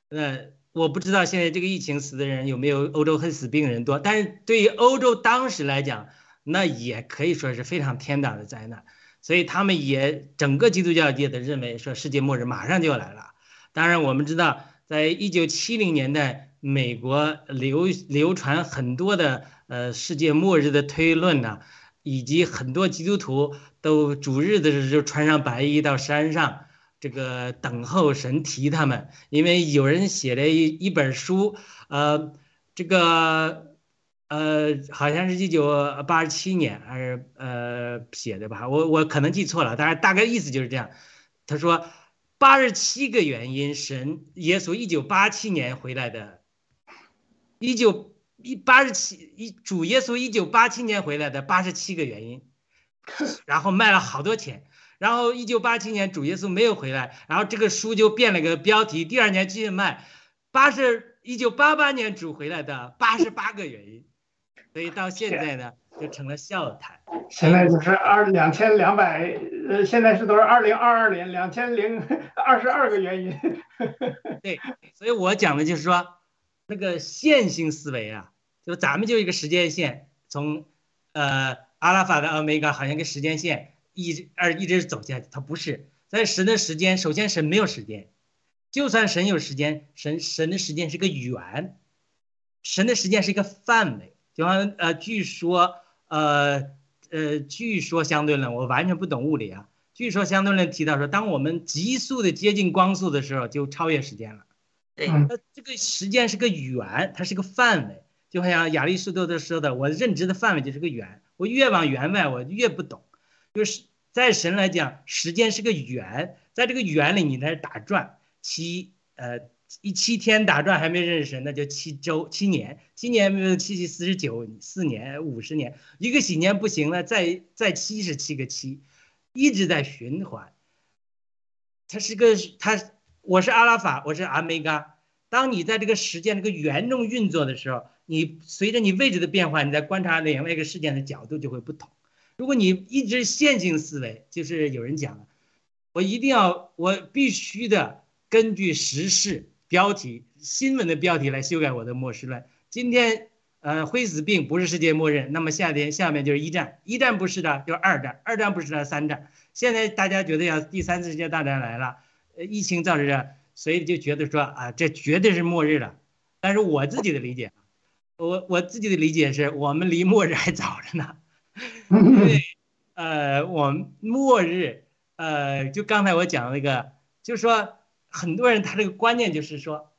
那我不知道现在这个疫情死的人有没有欧洲黑死病人多，但是对于欧洲当时来讲，那也可以说是非常天大的灾难。所以他们也整个基督教界的认为说世界末日马上就要来了。当然，我们知道，在一九七零年代，美国流流传很多的呃世界末日的推论呢，以及很多基督徒都主日的时候就穿上白衣到山上，这个等候神提他们，因为有人写了一一本书，呃，这个。呃，好像是一九八七年还是呃写的吧，我我可能记错了，但是大概意思就是这样。他说八十七个原因，神耶稣一九八七年回来的，一九一八十七一主耶稣一九八七年回来的八十七个原因，然后卖了好多钱，然后一九八七年主耶稣没有回来，然后这个书就变了个标题，第二年继续卖，八十一九八八年主回来的八十八个原因。所以到现在呢，就成了笑谈。现在就是二两千两百，呃，现在是都是二零二二年两千零二十二个原因。对，所以我讲的就是说，那个线性思维啊，就咱们就一个时间线，从呃阿拉法的欧米伽，好像个时间线一直而一直走下去。它不是在神的时间，首先神没有时间，就算神有时间，神神的时间是个圆，神的时间是一个范围。就像呃，据说呃呃，据说相对论，我完全不懂物理啊。据说相对论提到说，当我们急速的接近光速的时候，就超越时间了。对，那这个时间是个圆，它是个范围。就好像亚里士多德说的，我认知的范围就是个圆，我越往圆外，我越不懂。就是在神来讲，时间是个圆，在这个圆里你在打转，七呃。一七天打转还没认识神，那就七周七年，七年七七四十九四年五十年，一个几年不行了，再再七十七个七，一直在循环。它是个它，我是阿拉法，我是阿梅伽。当你在这个时间这个圆中运作的时候，你随着你位置的变化，你在观察另外一个事件的角度就会不同。如果你一直线性思维，就是有人讲了，我一定要我必须的根据时事。标题新闻的标题来修改我的末世论。今天，呃，灰死病不是世界末日，那么夏天下面就是一战，一战不是的，就是二战，二战不是的，三战。现在大家觉得要第三次世界大战来了，呃，疫情造成的，所以就觉得说啊，这绝对是末日了。但是我自己的理解，我我自己的理解是我们离末日还早着呢，因为，呃，我们末日，呃，就刚才我讲那个，就是说。很多人他这个观念就是说，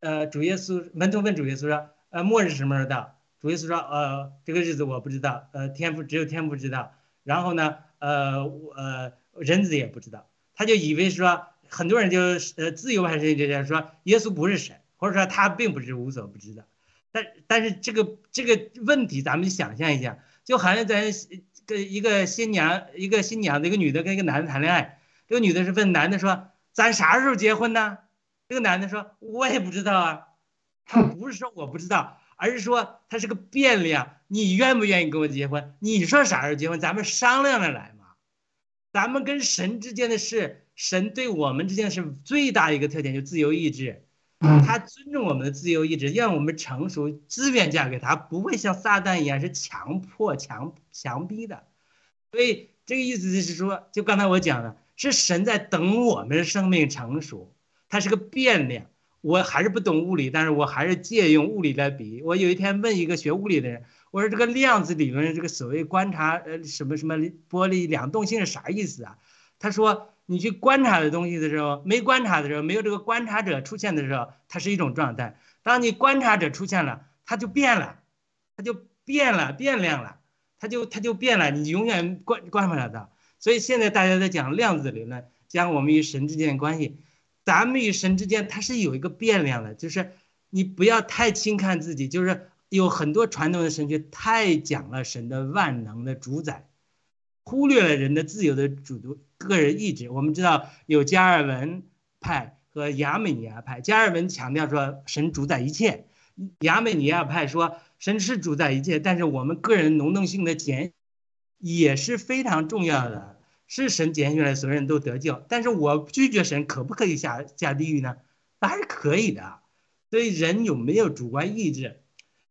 呃，主耶稣门徒问主耶稣说，呃，末日什么时候到？主耶稣说，呃，这个日子我不知道，呃，天父只有天父知道。然后呢，呃，呃，人子也不知道。他就以为说，很多人就是呃自由派神学家说，耶稣不是神，或者说他并不是无所不知的。但但是这个这个问题，咱们想象一下，就好像咱跟一个新娘，一个新娘，一个女的跟一个男的谈恋爱，这个女的是问男的说。咱啥时候结婚呢？这个男的说：“我也不知道啊。”他不是说我不知道，而是说他是个变量。你愿不愿意跟我结婚？你说啥时候结婚？咱们商量着来嘛。咱们跟神之间的事，神对我们之间是最大一个特点，就自由意志。他尊重我们的自由意志，让我们成熟，自愿嫁给他，不会像撒旦一样是强迫、强强逼的。所以这个意思就是说，就刚才我讲的。是神在等我们生命成熟，它是个变量。我还是不懂物理，但是我还是借用物理来比。我有一天问一个学物理的人，我说这个量子理论，这个所谓观察呃什么什么玻璃两动性是啥意思啊？他说你去观察的东西的时候，没观察的时候，没有这个观察者出现的时候，它是一种状态。当你观察者出现了，它就变了，它就变了，变量了，它就它就变了，你永远观观不了它。所以现在大家在讲量子理论，讲我们与神之间的关系，咱们与神之间它是有一个变量的，就是你不要太轻看自己，就是有很多传统的神学太讲了神的万能的主宰，忽略了人的自由的主独个人意志。我们知道有加尔文派和亚美尼亚派，加尔文强调说神主宰一切。亚美尼亚派说，神是主宰一切，但是我们个人能动性的拣也是非常重要的。是神拣选来，所有人都得救，但是我拒绝神，可不可以下下地狱呢？那还是可以的。所以人有没有主观意志？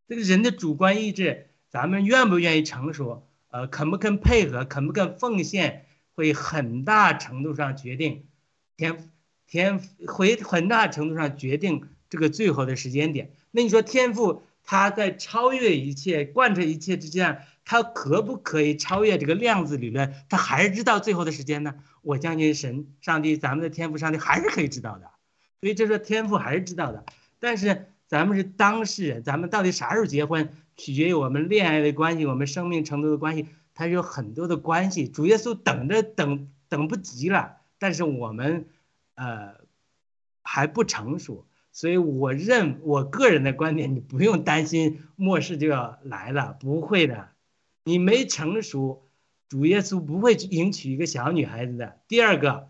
这个人的主观意志，咱们愿不愿意成熟？呃，肯不肯配合？肯不肯奉献？会很大程度上决定天天，会很大程度上决定这个最后的时间点。那你说天赋他在超越一切、贯彻一切之间，他可不可以超越这个量子理论？他还是知道最后的时间呢？我相信神、上帝、咱们的天赋、上帝还是可以知道的。所以这说天赋还是知道的。但是咱们是当事人，咱们到底啥时候结婚，取决于我们恋爱的关系、我们生命程度的关系，它有很多的关系。主耶稣等着等等不及了，但是我们呃还不成熟。所以我认我个人的观点，你不用担心末世就要来了，不会的，你没成熟，主耶稣不会迎娶一个小女孩子的。第二个，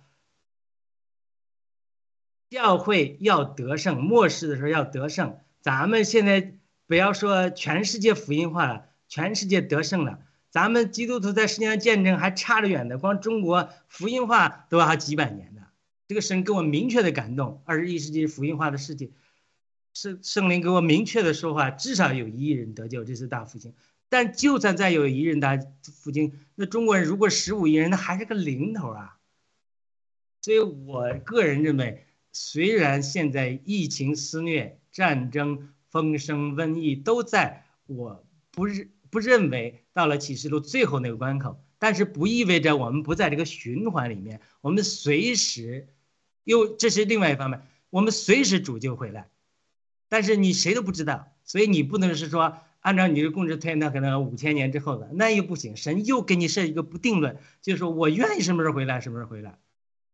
教会要得胜，末世的时候要得胜。咱们现在不要说全世界福音化了，全世界得胜了，咱们基督徒在世界上见证还差得远的，光中国福音化都要几百年的。这个神给我明确的感动，二十一世纪福音化的世界，圣圣灵给我明确的说话，至少有一亿人得救，这是大复兴。但就算再有一亿人大复兴，那中国人如果十五亿人，那还是个零头啊。所以我个人认为，虽然现在疫情肆虐、战争、风声、瘟疫都在，我不认不认为到了启示录最后那个关口，但是不意味着我们不在这个循环里面，我们随时。又这是另外一方面，我们随时主就回来，但是你谁都不知道，所以你不能是说按照你的共识推，那可能五千年之后的那又不行。神又给你设一个不定论，就是说我愿意什么时候回来，什么时候回来，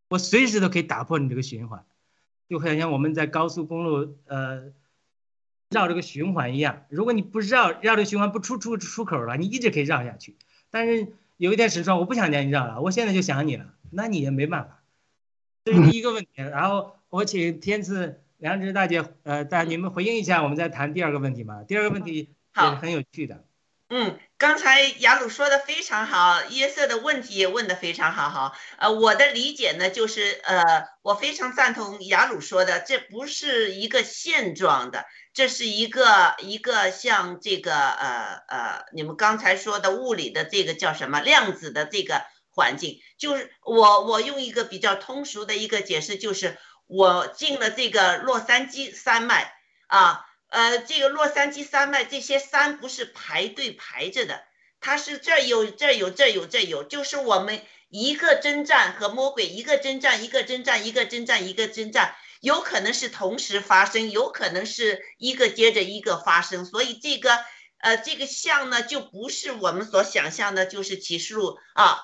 我随时都可以打破你这个循环，就好像我们在高速公路呃绕这个循环一样。如果你不绕绕这个循环不出出出口了，你一直可以绕下去。但是有一天神说我不想让你绕了，我现在就想你了，那你也没办法。这是第一个问题，然后我请天赐良知大姐，呃，大你们回应一下，我们再谈第二个问题嘛。第二个问题也是很有趣的。嗯，刚才雅鲁说的非常好，约瑟的问题也问的非常好哈。呃，我的理解呢，就是呃，我非常赞同雅鲁说的，这不是一个现状的，这是一个一个像这个呃呃，你们刚才说的物理的这个叫什么量子的这个。环境就是我，我用一个比较通俗的一个解释，就是我进了这个洛杉矶山脉啊，呃，这个洛杉矶山脉这些山不是排队排着的，它是这有这有这有这有，就是我们一个征战和魔鬼一个征战一个征战一个征战一个征战，有可能是同时发生，有可能是一个接着一个发生，所以这个呃这个像呢就不是我们所想象的，就是启示录啊。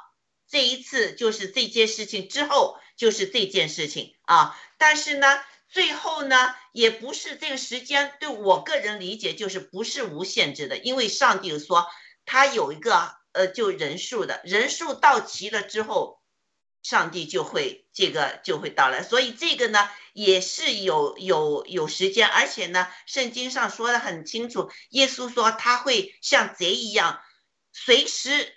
这一次就是这件事情之后就是这件事情啊，但是呢，最后呢也不是这个时间，对我个人理解就是不是无限制的，因为上帝说他有一个呃就人数的人数到齐了之后，上帝就会这个就会到来，所以这个呢也是有有有时间，而且呢圣经上说的很清楚，耶稣说他会像贼一样，随时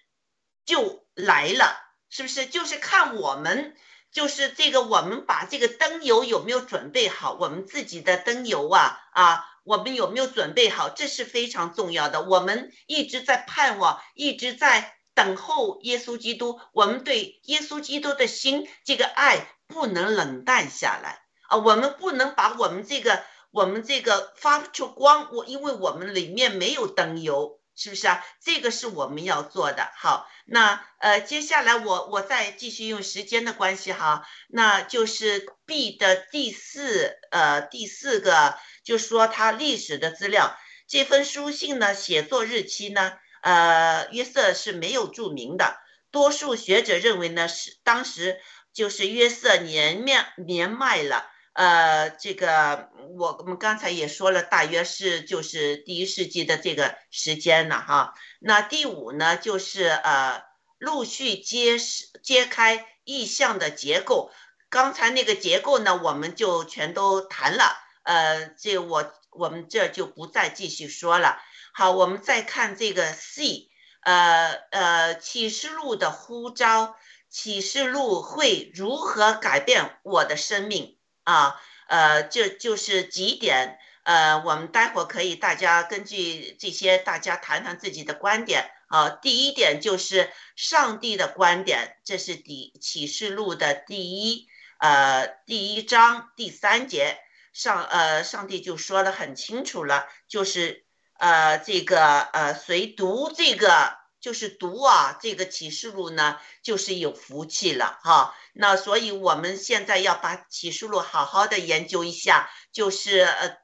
就来了。是不是就是看我们，就是这个我们把这个灯油有没有准备好？我们自己的灯油啊啊，我们有没有准备好？这是非常重要的。我们一直在盼望，一直在等候耶稣基督。我们对耶稣基督的心，这个爱不能冷淡下来啊！我们不能把我们这个我们这个发出光，我因为我们里面没有灯油。是不是啊？这个是我们要做的。好，那呃，接下来我我再继续用时间的关系哈，那就是 B 的第四呃第四个，就说它历史的资料。这封书信呢，写作日期呢，呃，约瑟是没有注明的。多数学者认为呢，是当时就是约瑟年面年迈了。呃，这个我我们刚才也说了，大约是就是第一世纪的这个时间了哈。那第五呢，就是呃，陆续揭示揭开意象的结构。刚才那个结构呢，我们就全都谈了。呃，这我我们这就不再继续说了。好，我们再看这个 C，呃呃，启示录的呼召，启示录会如何改变我的生命？啊，呃，这就是几点，呃，我们待会儿可以大家根据这些，大家谈谈自己的观点啊。第一点就是上帝的观点，这是第启示录的第一，呃，第一章第三节上，呃，上帝就说的很清楚了，就是呃，这个呃，谁读这个。就是读啊，这个启示录呢，就是有福气了哈。那所以我们现在要把启示录好好的研究一下，就是呃，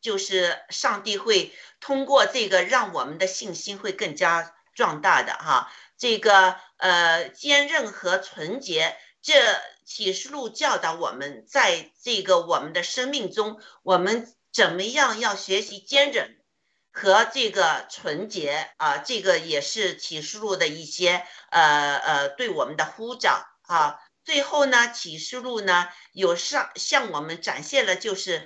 就是上帝会通过这个让我们的信心会更加壮大的哈。这个呃，坚韧和纯洁，这启示录教导我们，在这个我们的生命中，我们怎么样要学习坚韧。和这个纯洁啊，这个也是启示录的一些呃呃对我们的呼召啊。最后呢，启示录呢有上向我们展现了就是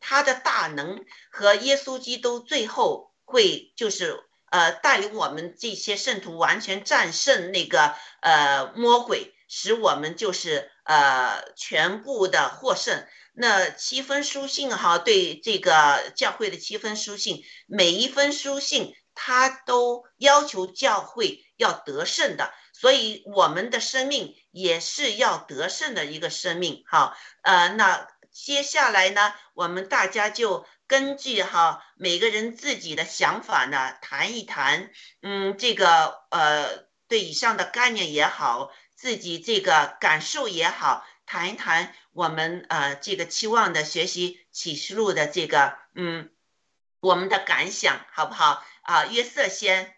他的大能和耶稣基督最后会就是呃带领我们这些圣徒完全战胜那个呃魔鬼，使我们就是呃全部的获胜。那七分书信哈，对这个教会的七分书信，每一封书信他都要求教会要得胜的，所以我们的生命也是要得胜的一个生命哈。呃，那接下来呢，我们大家就根据哈每个人自己的想法呢谈一谈，嗯，这个呃对以上的概念也好，自己这个感受也好。谈一谈我们呃这个期望的学习启示录的这个嗯我们的感想好不好啊？约瑟先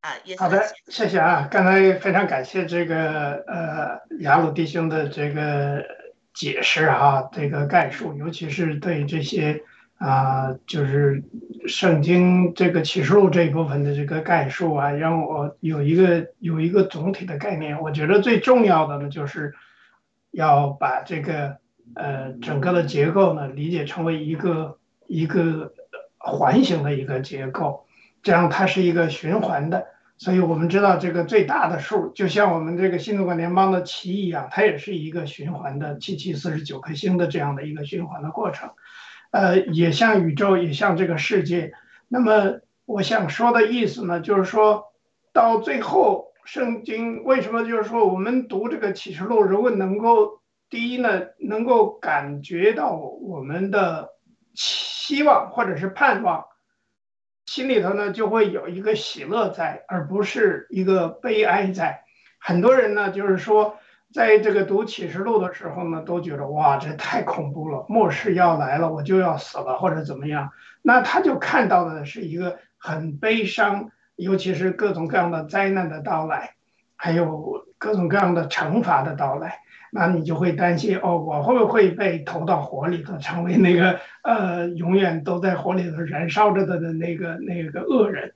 啊，约。好的，谢谢啊。刚才非常感谢这个呃雅鲁弟兄的这个解释哈，这个概述，尤其是对这些啊就是圣经这个启示录这一部分的这个概述啊，让我有一个有一个总体的概念。我觉得最重要的呢就是。要把这个呃整个的结构呢理解成为一个一个环形的一个结构，这样它是一个循环的。所以我们知道这个最大的数，就像我们这个新中国联邦的旗一样，它也是一个循环的七七四十九颗星的这样的一个循环的过程。呃，也像宇宙，也像这个世界。那么我想说的意思呢，就是说到最后。圣经为什么就是说，我们读这个启示录，如果能够第一呢，能够感觉到我们的希望或者是盼望，心里头呢就会有一个喜乐在，而不是一个悲哀在。很多人呢就是说，在这个读启示录的时候呢，都觉得哇，这太恐怖了，末世要来了，我就要死了或者怎么样，那他就看到的是一个很悲伤。尤其是各种各样的灾难的到来，还有各种各样的惩罚的到来，那你就会担心哦，我会不会被投到火里头，成为那个 呃永远都在火里头燃烧着的的那个那个恶人？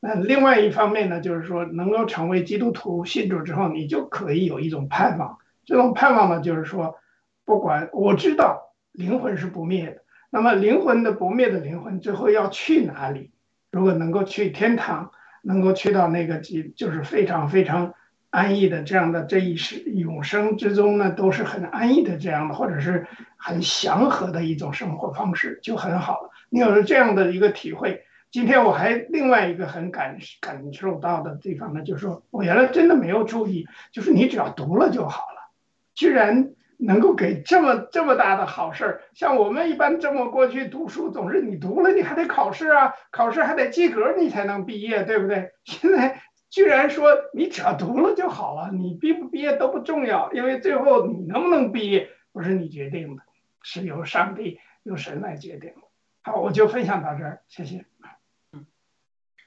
那另外一方面呢，就是说能够成为基督徒信主之后，你就可以有一种盼望。这种盼望呢，就是说，不管我知道灵魂是不灭的，那么灵魂的不灭的灵魂最后要去哪里？如果能够去天堂。能够去到那个极，就是非常非常安逸的这样的这一世永生之中呢，都是很安逸的这样的，或者是很祥和的一种生活方式，就很好了。你有了这样的一个体会，今天我还另外一个很感感受到的地方呢，就是说我原来真的没有注意，就是你只要读了就好了。居然能够给这么这么大的好事儿。像我们一般这么过去读书，总是你读了你还得考试啊，考试还得及格你才能毕业，对不对？现在居然说你只要读了就好了，你毕不毕业都不重要，因为最后你能不能毕业不是你决定的，是由上帝、由神来决定的。好，我就分享到这儿，谢谢。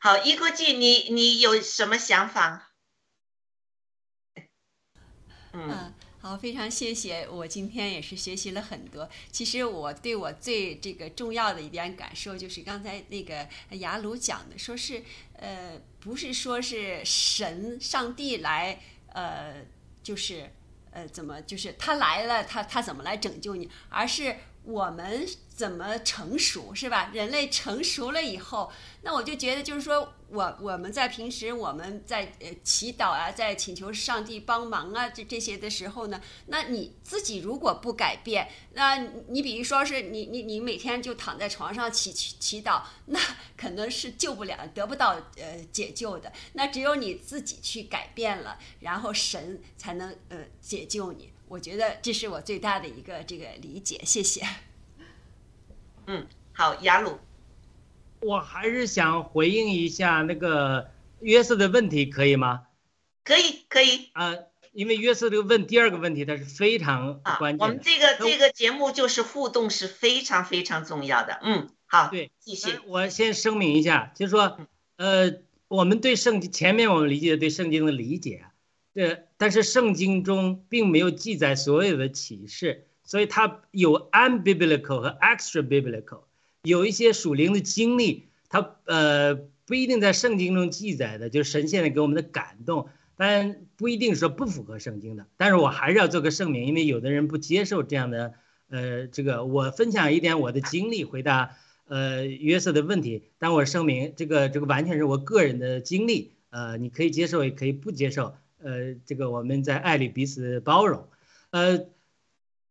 好，一国际，你你有什么想法？嗯，嗯，好，非常谢谢。我今天也是学习了很多。其实我对我最这个重要的一点感受，就是刚才那个雅鲁讲的，说是呃，不是说是神、上帝来，呃，就是呃，怎么就是他来了，他他怎么来拯救你，而是我们怎么成熟，是吧？人类成熟了以后，那我就觉得就是说我我们在平时我们在呃祈祷啊，在请求上帝帮忙啊，这这些的时候呢，那你自己如果不改变，那你比如说是你你你每天就躺在床上祈祈祈祷，那可能是救不了，得不到呃解救的。那只有你自己去改变了，然后神才能呃解救你。我觉得这是我最大的一个这个理解，谢谢。嗯，好，雅鲁，我还是想回应一下那个约瑟的问题，可以吗？可以可以啊、因为约瑟这个问第二个问题，它是非常啊，关键的。我们这个这个节目就是互动是非常非常重要的。嗯，好，对，继续。我先声明一下，就是说，呃，我们对圣经前面我们理解的对圣经的理解啊，这但是圣经中并没有记载所有的启示，所以它有 unbiblical 和 extra biblical，有一些属灵的经历，它呃不一定在圣经中记载的，就是神现在给我们的感动，但不一定说不符合圣经的。但是我还是要做个声明，因为有的人不接受这样的，呃，这个我分享一点我的经历，回答呃约瑟的问题。但我声明，这个这个完全是我个人的经历，呃，你可以接受，也可以不接受，呃，这个我们在爱里彼此包容，呃。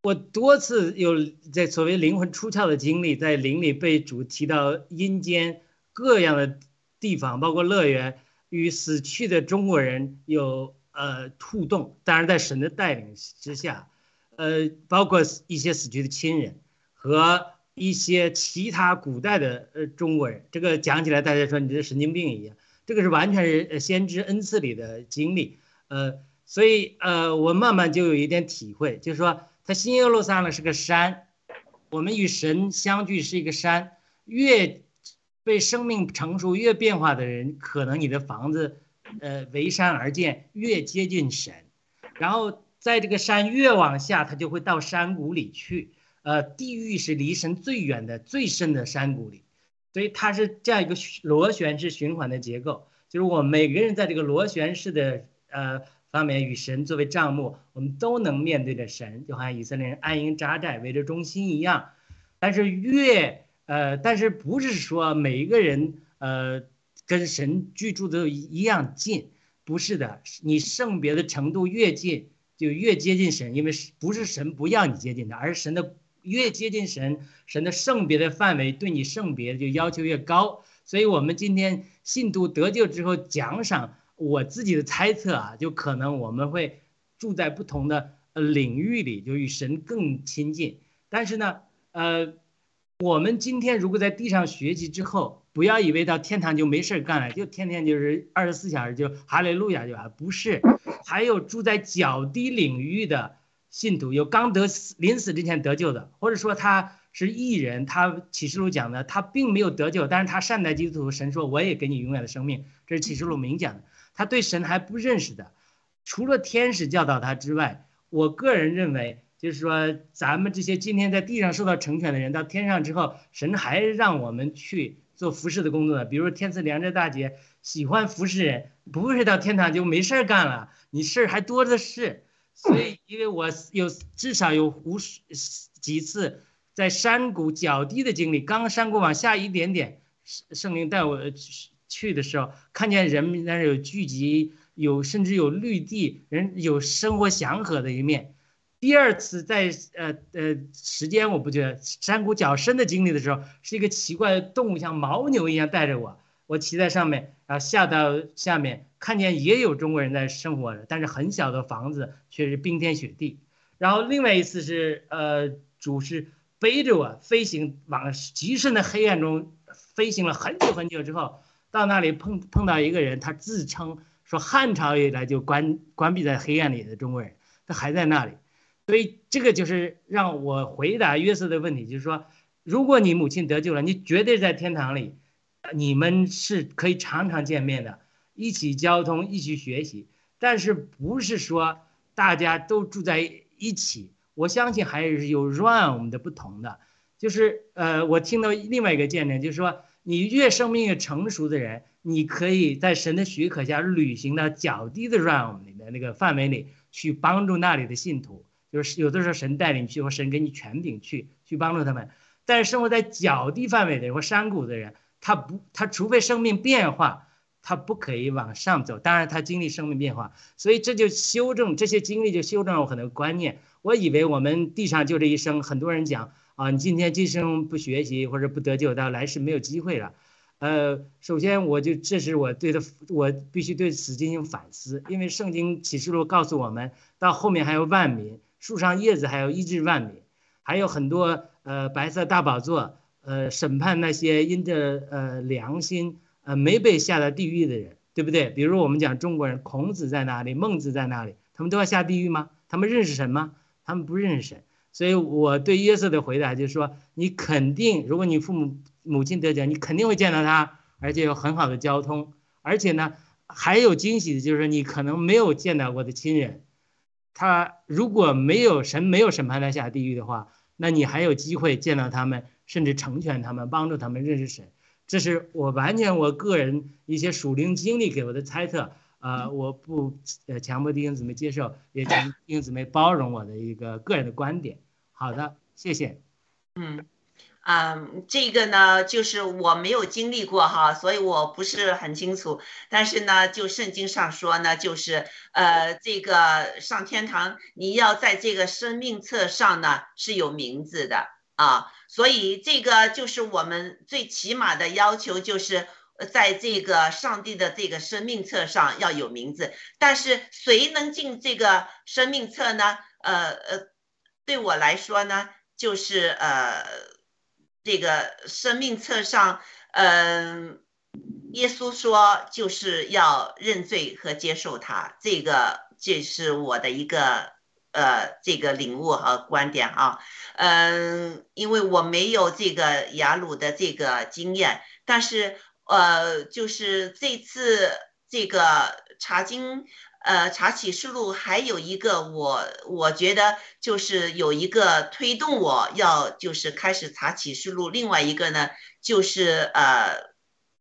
我多次有在所谓灵魂出窍的经历，在灵里被主提到阴间各样的地方，包括乐园，与死去的中国人有呃互动。当然，在神的带领之下，呃，包括一些死去的亲人和一些其他古代的呃中国人。这个讲起来，大家说你这神经病一样，这个是完全是先知恩赐里的经历。呃，所以呃，我慢慢就有一点体会，就是说。它新耶路撒冷是个山，我们与神相聚是一个山。越被生命成熟、越变化的人，可能你的房子，呃，围山而建，越接近神。然后在这个山越往下，它就会到山谷里去。呃，地狱是离神最远的、最深的山谷里，所以它是这样一个螺旋式循环的结构。就是我每个人在这个螺旋式的呃。方面与神作为账目，我们都能面对着神，就好像以色列人安营扎寨围着中心一样。但是越呃，但是不是说每一个人呃跟神居住都一样近？不是的，你圣别的程度越近，就越接近神，因为不是神不要你接近他，而是神的越接近神，神的圣别的范围对你圣别就要求越高。所以我们今天信徒得救之后奖赏。我自己的猜测啊，就可能我们会住在不同的领域里，就与神更亲近。但是呢，呃，我们今天如果在地上学习之后，不要以为到天堂就没事干了，就天天就是二十四小时就哈利路亚就完，不是。还有住在较低领域的信徒，有刚得死临死之前得救的，或者说他是异人，他启示录讲的，他并没有得救，但是他善待基督徒，神说我也给你永远的生命，这是启示录明讲的。他对神还不认识的，除了天使教导他之外，我个人认为，就是说，咱们这些今天在地上受到成全的人，到天上之后，神还让我们去做服侍的工作的。比如天赐良知大姐喜欢服侍人，不是到天堂就没事儿干了，你事儿还多的是。所以，因为我有至少有无数几次在山谷较低的经历，刚山谷往下一点点，圣灵带我去。的时候，看见人们那儿有聚集，有甚至有绿地，人有生活祥和的一面。第二次在呃呃时间我不觉得山谷较深的经历的时候，是一个奇怪的动物，像牦牛一样带着我，我骑在上面，然后下到下面，看见也有中国人在生活着，但是很小的房子却是冰天雪地。然后另外一次是呃主是背着我飞行往极深的黑暗中飞行了很久很久之后，到那里碰碰到一个人，他自称说汉朝以来就关关闭在黑暗里的中国人，他还在那里。所以这个就是让我回答约瑟的问题，就是说，如果你母亲得救了，你绝对在天堂里，你们是可以常常见面的，一起交通，一起学习。但是不是说大家都住在一起？我相信还是有 run 我们的不同的。就是呃，我听到另外一个见证，就是说，你越生命越成熟的人，你可以在神的许可下履行到较低的 realm 里的那个范围里去帮助那里的信徒。就是有的时候神带领去，或神给你权柄去去帮助他们。但是生活在较低范围的或山谷的人，他不，他除非生命变化，他不可以往上走。当然他经历生命变化，所以这就修正这些经历，就修正了我很多观念。我以为我们地上就这一生，很多人讲啊，你今天今生不学习或者不得救，到来世没有机会了。呃，首先我就这是我对的，我必须对此进行反思，因为圣经启示录告诉我们，到后面还有万民。树上叶子还有医治万民，还有很多呃白色大宝座，呃审判那些因着呃良心呃没被下到地狱的人，对不对？比如我们讲中国人，孔子在哪里？孟子在哪里？他们都要下地狱吗？他们认识神吗？他们不认识神。所以我对约瑟的回答就是说，你肯定，如果你父母母亲得奖，你肯定会见到他，而且有很好的交通，而且呢还有惊喜的就是你可能没有见到过的亲人。他如果没有神没有审判他下地狱的话，那你还有机会见到他们，甚至成全他们，帮助他们认识神。这是我完全我个人一些属灵经历给我的猜测。呃，我不呃强迫弟兄姊妹接受，也请弟兄姊妹包容我的一个个人的观点。好的，谢谢。嗯。嗯，这个呢，就是我没有经历过哈，所以我不是很清楚。但是呢，就圣经上说呢，就是呃，这个上天堂，你要在这个生命册上呢是有名字的啊。所以这个就是我们最起码的要求，就是在这个上帝的这个生命册上要有名字。但是谁能进这个生命册呢？呃呃，对我来说呢，就是呃。这个生命册上，嗯，耶稣说就是要认罪和接受他，这个这是我的一个呃这个领悟和观点啊，嗯，因为我没有这个雅鲁的这个经验，但是呃，就是这次这个查经。呃，查启示录还有一个，我我觉得就是有一个推动我要就是开始查启示录。另外一个呢，就是呃，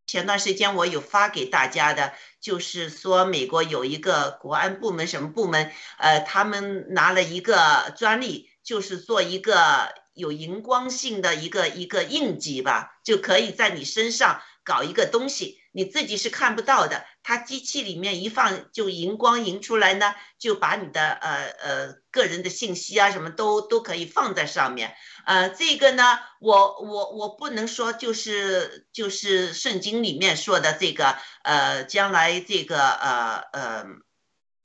前段时间我有发给大家的，就是说美国有一个国安部门什么部门，呃，他们拿了一个专利，就是做一个有荧光性的一个一个印记吧，就可以在你身上搞一个东西。你自己是看不到的，它机器里面一放就荧光荧出来呢，就把你的呃呃个人的信息啊什么都都可以放在上面。呃，这个呢，我我我不能说就是就是圣经里面说的这个呃将来这个呃呃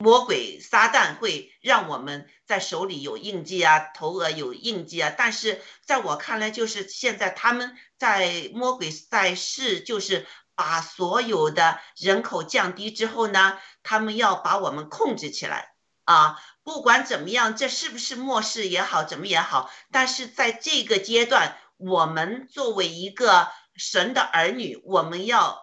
魔鬼撒旦会让我们在手里有印记啊，头额有印记啊，但是在我看来，就是现在他们在魔鬼在世就是。把所有的人口降低之后呢，他们要把我们控制起来啊！不管怎么样，这是不是末世也好，怎么也好，但是在这个阶段，我们作为一个神的儿女，我们要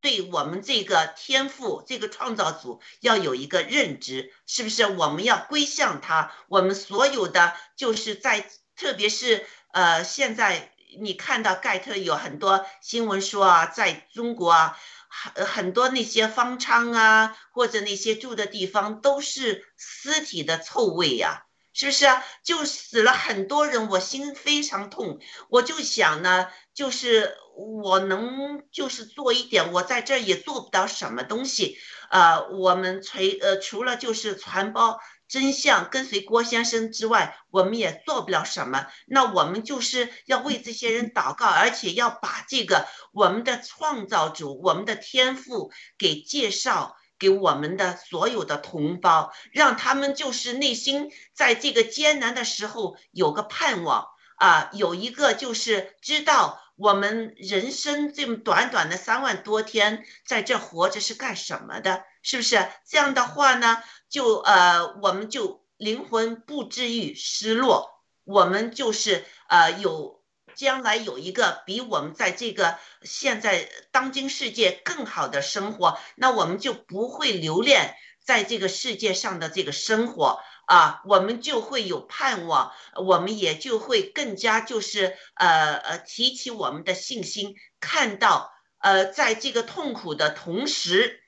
对我们这个天赋、这个创造组要有一个认知，是不是？我们要归向他。我们所有的就是在，特别是呃，现在。你看到盖特有很多新闻说啊，在中国啊，很很多那些方舱啊，或者那些住的地方都是尸体的臭味呀，是不是啊？就死了很多人，我心非常痛。我就想呢，就是我能就是做一点，我在这儿也做不到什么东西。呃，我们除呃除了就是传播。真相跟随郭先生之外，我们也做不了什么。那我们就是要为这些人祷告，而且要把这个我们的创造主、我们的天赋给介绍给我们的所有的同胞，让他们就是内心在这个艰难的时候有个盼望啊，有一个就是知道我们人生这么短短的三万多天，在这活着是干什么的，是不是？这样的话呢，就呃，我们就灵魂不至于失落，我们就是呃有。将来有一个比我们在这个现在当今世界更好的生活，那我们就不会留恋在这个世界上的这个生活啊，我们就会有盼望，我们也就会更加就是呃呃提起我们的信心，看到呃在这个痛苦的同时，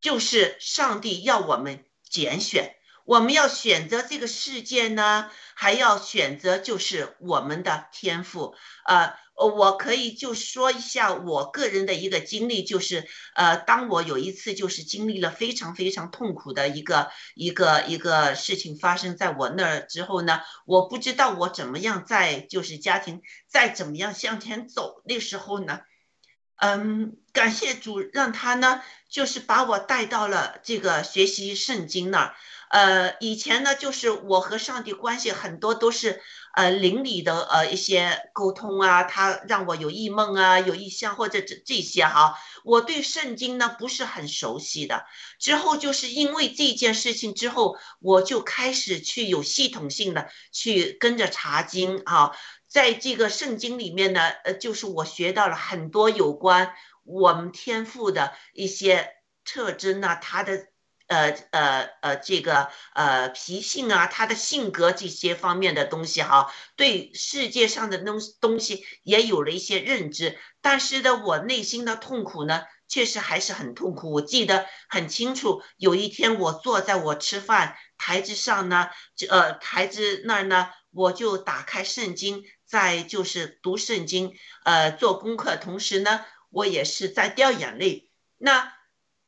就是上帝要我们拣选。我们要选择这个世界呢，还要选择就是我们的天赋。呃，我可以就说一下我个人的一个经历，就是呃，当我有一次就是经历了非常非常痛苦的一个一个一个事情发生在我那儿之后呢，我不知道我怎么样在就是家庭再怎么样向前走。那时候呢，嗯，感谢主让他呢就是把我带到了这个学习圣经那儿。呃，以前呢，就是我和上帝关系很多都是，呃，邻里的呃一些沟通啊，他让我有异梦啊，有异象或者这这些哈，我对圣经呢不是很熟悉的。之后就是因为这件事情之后，我就开始去有系统性的去跟着查经啊，在这个圣经里面呢，呃，就是我学到了很多有关我们天赋的一些特征呢，他的。呃呃呃，这个呃脾性啊，他的性格这些方面的东西哈，对世界上的东东西也有了一些认知。但是呢，我内心的痛苦呢，确实还是很痛苦。我记得很清楚，有一天我坐在我吃饭台子上呢，呃台子那儿呢，我就打开圣经，在就是读圣经，呃做功课，同时呢，我也是在掉眼泪。那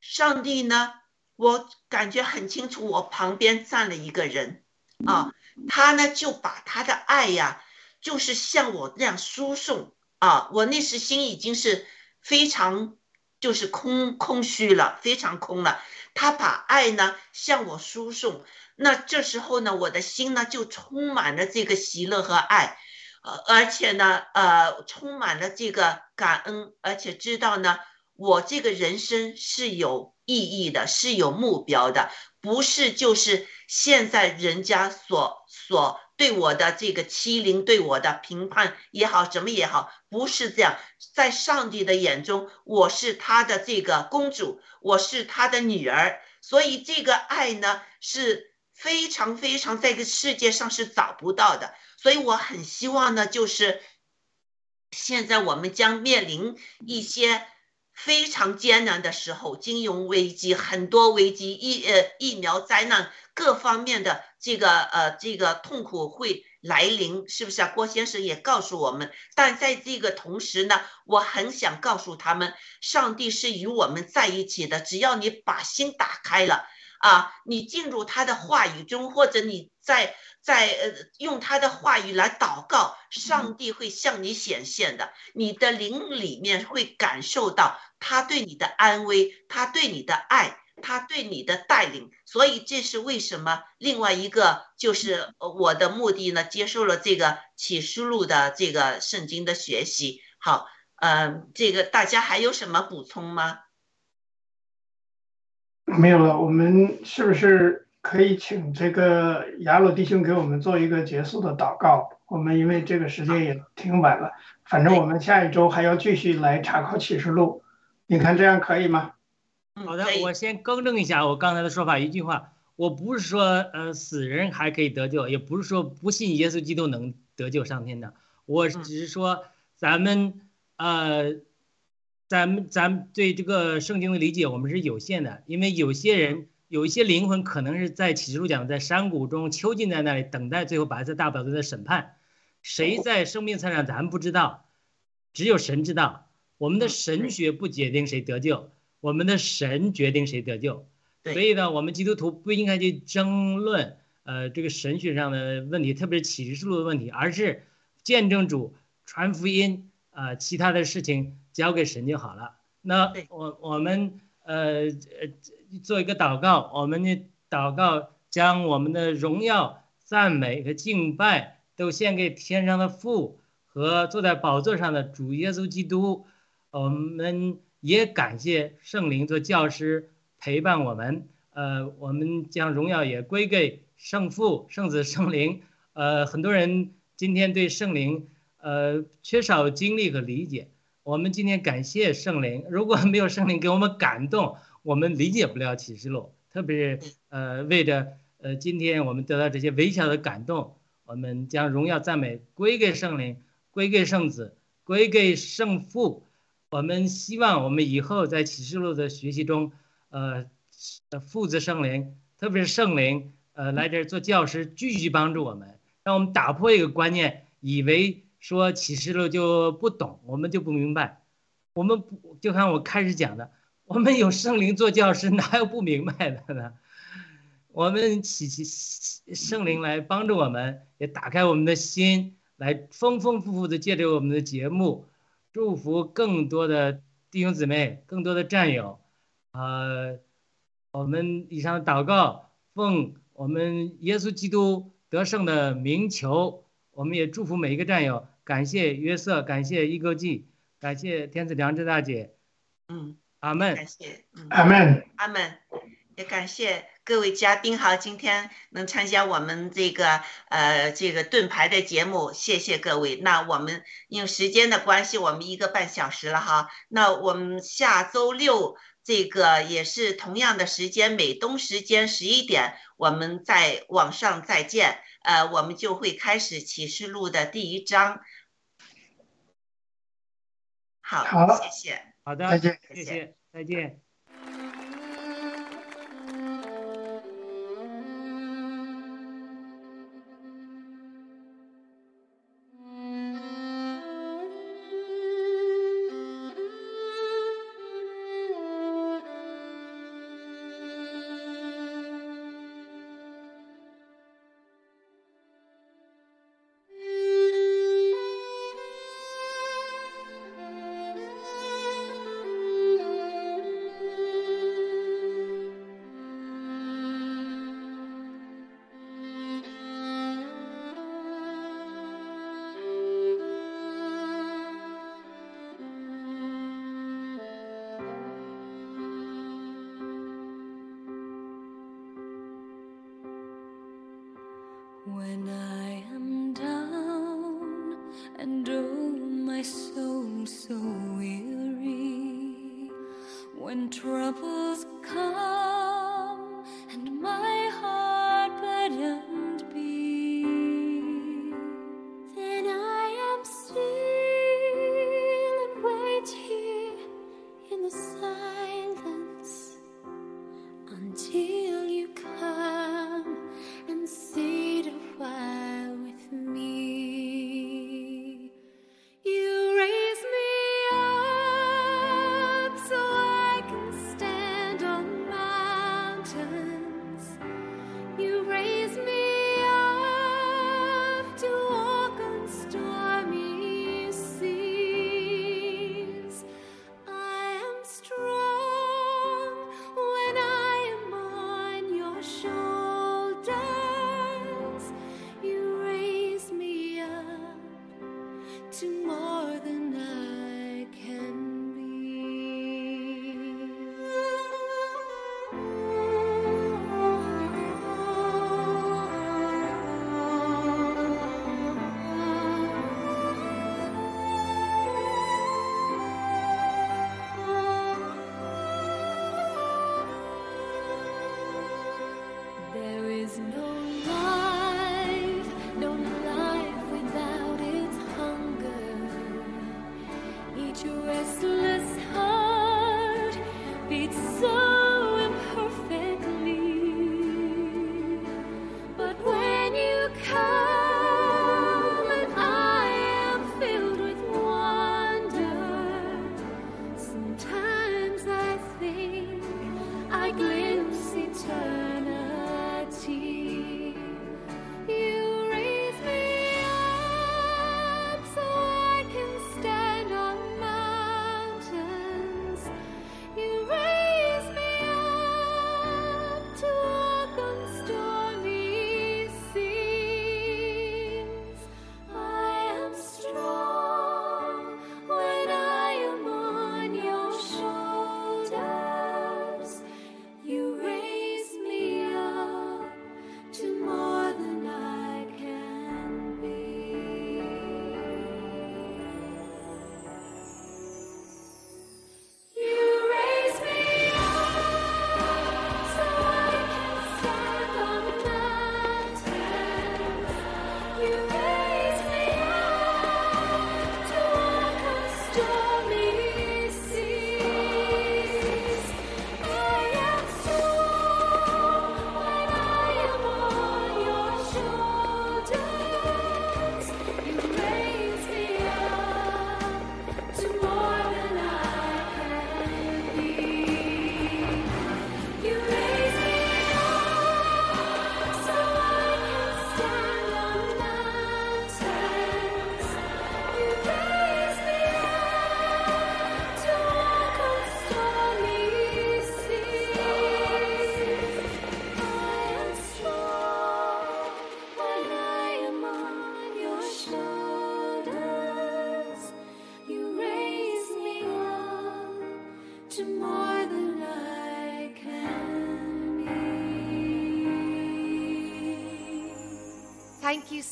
上帝呢？我感觉很清楚，我旁边站了一个人，啊，他呢就把他的爱呀，就是像我这样输送啊。我那时心已经是非常就是空空虚了，非常空了。他把爱呢向我输送，那这时候呢，我的心呢就充满了这个喜乐和爱，呃，而且呢，呃，充满了这个感恩，而且知道呢，我这个人生是有。意义的是有目标的，不是就是现在人家所所对我的这个欺凌，对我的评判也好，什么也好，不是这样。在上帝的眼中，我是他的这个公主，我是他的女儿，所以这个爱呢是非常非常在这个世界上是找不到的。所以我很希望呢，就是现在我们将面临一些。非常艰难的时候，金融危机很多危机，疫呃疫苗灾难各方面的这个呃这个痛苦会来临，是不是啊？郭先生也告诉我们，但在这个同时呢，我很想告诉他们，上帝是与我们在一起的，只要你把心打开了啊，你进入他的话语中，或者你在。在呃，用他的话语来祷告，上帝会向你显现的。你的灵里面会感受到他对你的安危，他对你的爱，他对你的带领。所以这是为什么？另外一个就是我的目的呢，接受了这个启示录的这个圣经的学习。好，嗯，这个大家还有什么补充吗？没有了，我们是不是？可以请这个雅鲁弟兄给我们做一个结束的祷告。我们因为这个时间也挺晚了，反正我们下一周还要继续来查考启示录。你看这样可以吗？好的，我先更正一下我刚才的说法。一句话，我不是说呃死人还可以得救，也不是说不信耶稣基督能得救上天的。我只是说咱们呃，咱们咱们对这个圣经的理解我们是有限的，因为有些人。有一些灵魂可能是在启示录讲，在山谷中囚禁在那里，等待最后白色大宝座的审判。谁在生命册上，咱们不知道，只有神知道。我们的神学不决定谁得救，我们的神决定谁得救。所以呢，我们基督徒不应该去争论，呃，这个神学上的问题，特别是启示录的问题，而是见证主、传福音，呃，其他的事情交给神就好了。那我我们。呃呃做一个祷告，我们的祷告将我们的荣耀、赞美和敬拜都献给天上的父和坐在宝座上的主耶稣基督。我们也感谢圣灵做教师陪伴我们。呃，我们将荣耀也归给圣父、圣子、圣灵。呃，很多人今天对圣灵呃缺少经历和理解。我们今天感谢圣灵，如果没有圣灵给我们感动，我们理解不了启示录。特别是呃，为着呃今天我们得到这些微小的感动，我们将荣耀赞美归给圣灵，归给圣子，归给圣父。我们希望我们以后在启示录的学习中，呃，父子圣灵，特别是圣灵，呃，来这儿做教师，继续帮助我们，让我们打破一个观念，以为说启示录就不懂，我们就不明白。我们不就像我开始讲的，我们有圣灵做教师，哪有不明白的呢？我们祈祈圣灵来帮助我们，也打开我们的心，来丰丰富富的借着我们的节目。祝福更多的弟兄姊妹，更多的战友，呃，我们以上祷告，奉我们耶稣基督得胜的名求，我们也祝福每一个战友，感谢约瑟，感谢一哥记，感谢天子良知大姐，嗯，阿门，感谢，嗯，阿门。阿门，也感谢各位嘉宾哈，今天能参加我们这个呃这个盾牌的节目，谢谢各位。那我们因为时间的关系，我们一个半小时了哈。那我们下周六这个也是同样的时间，美东时间十一点，我们在网上再见。呃，我们就会开始启示录的第一章。好，好谢谢。好的，再见谢谢，再见。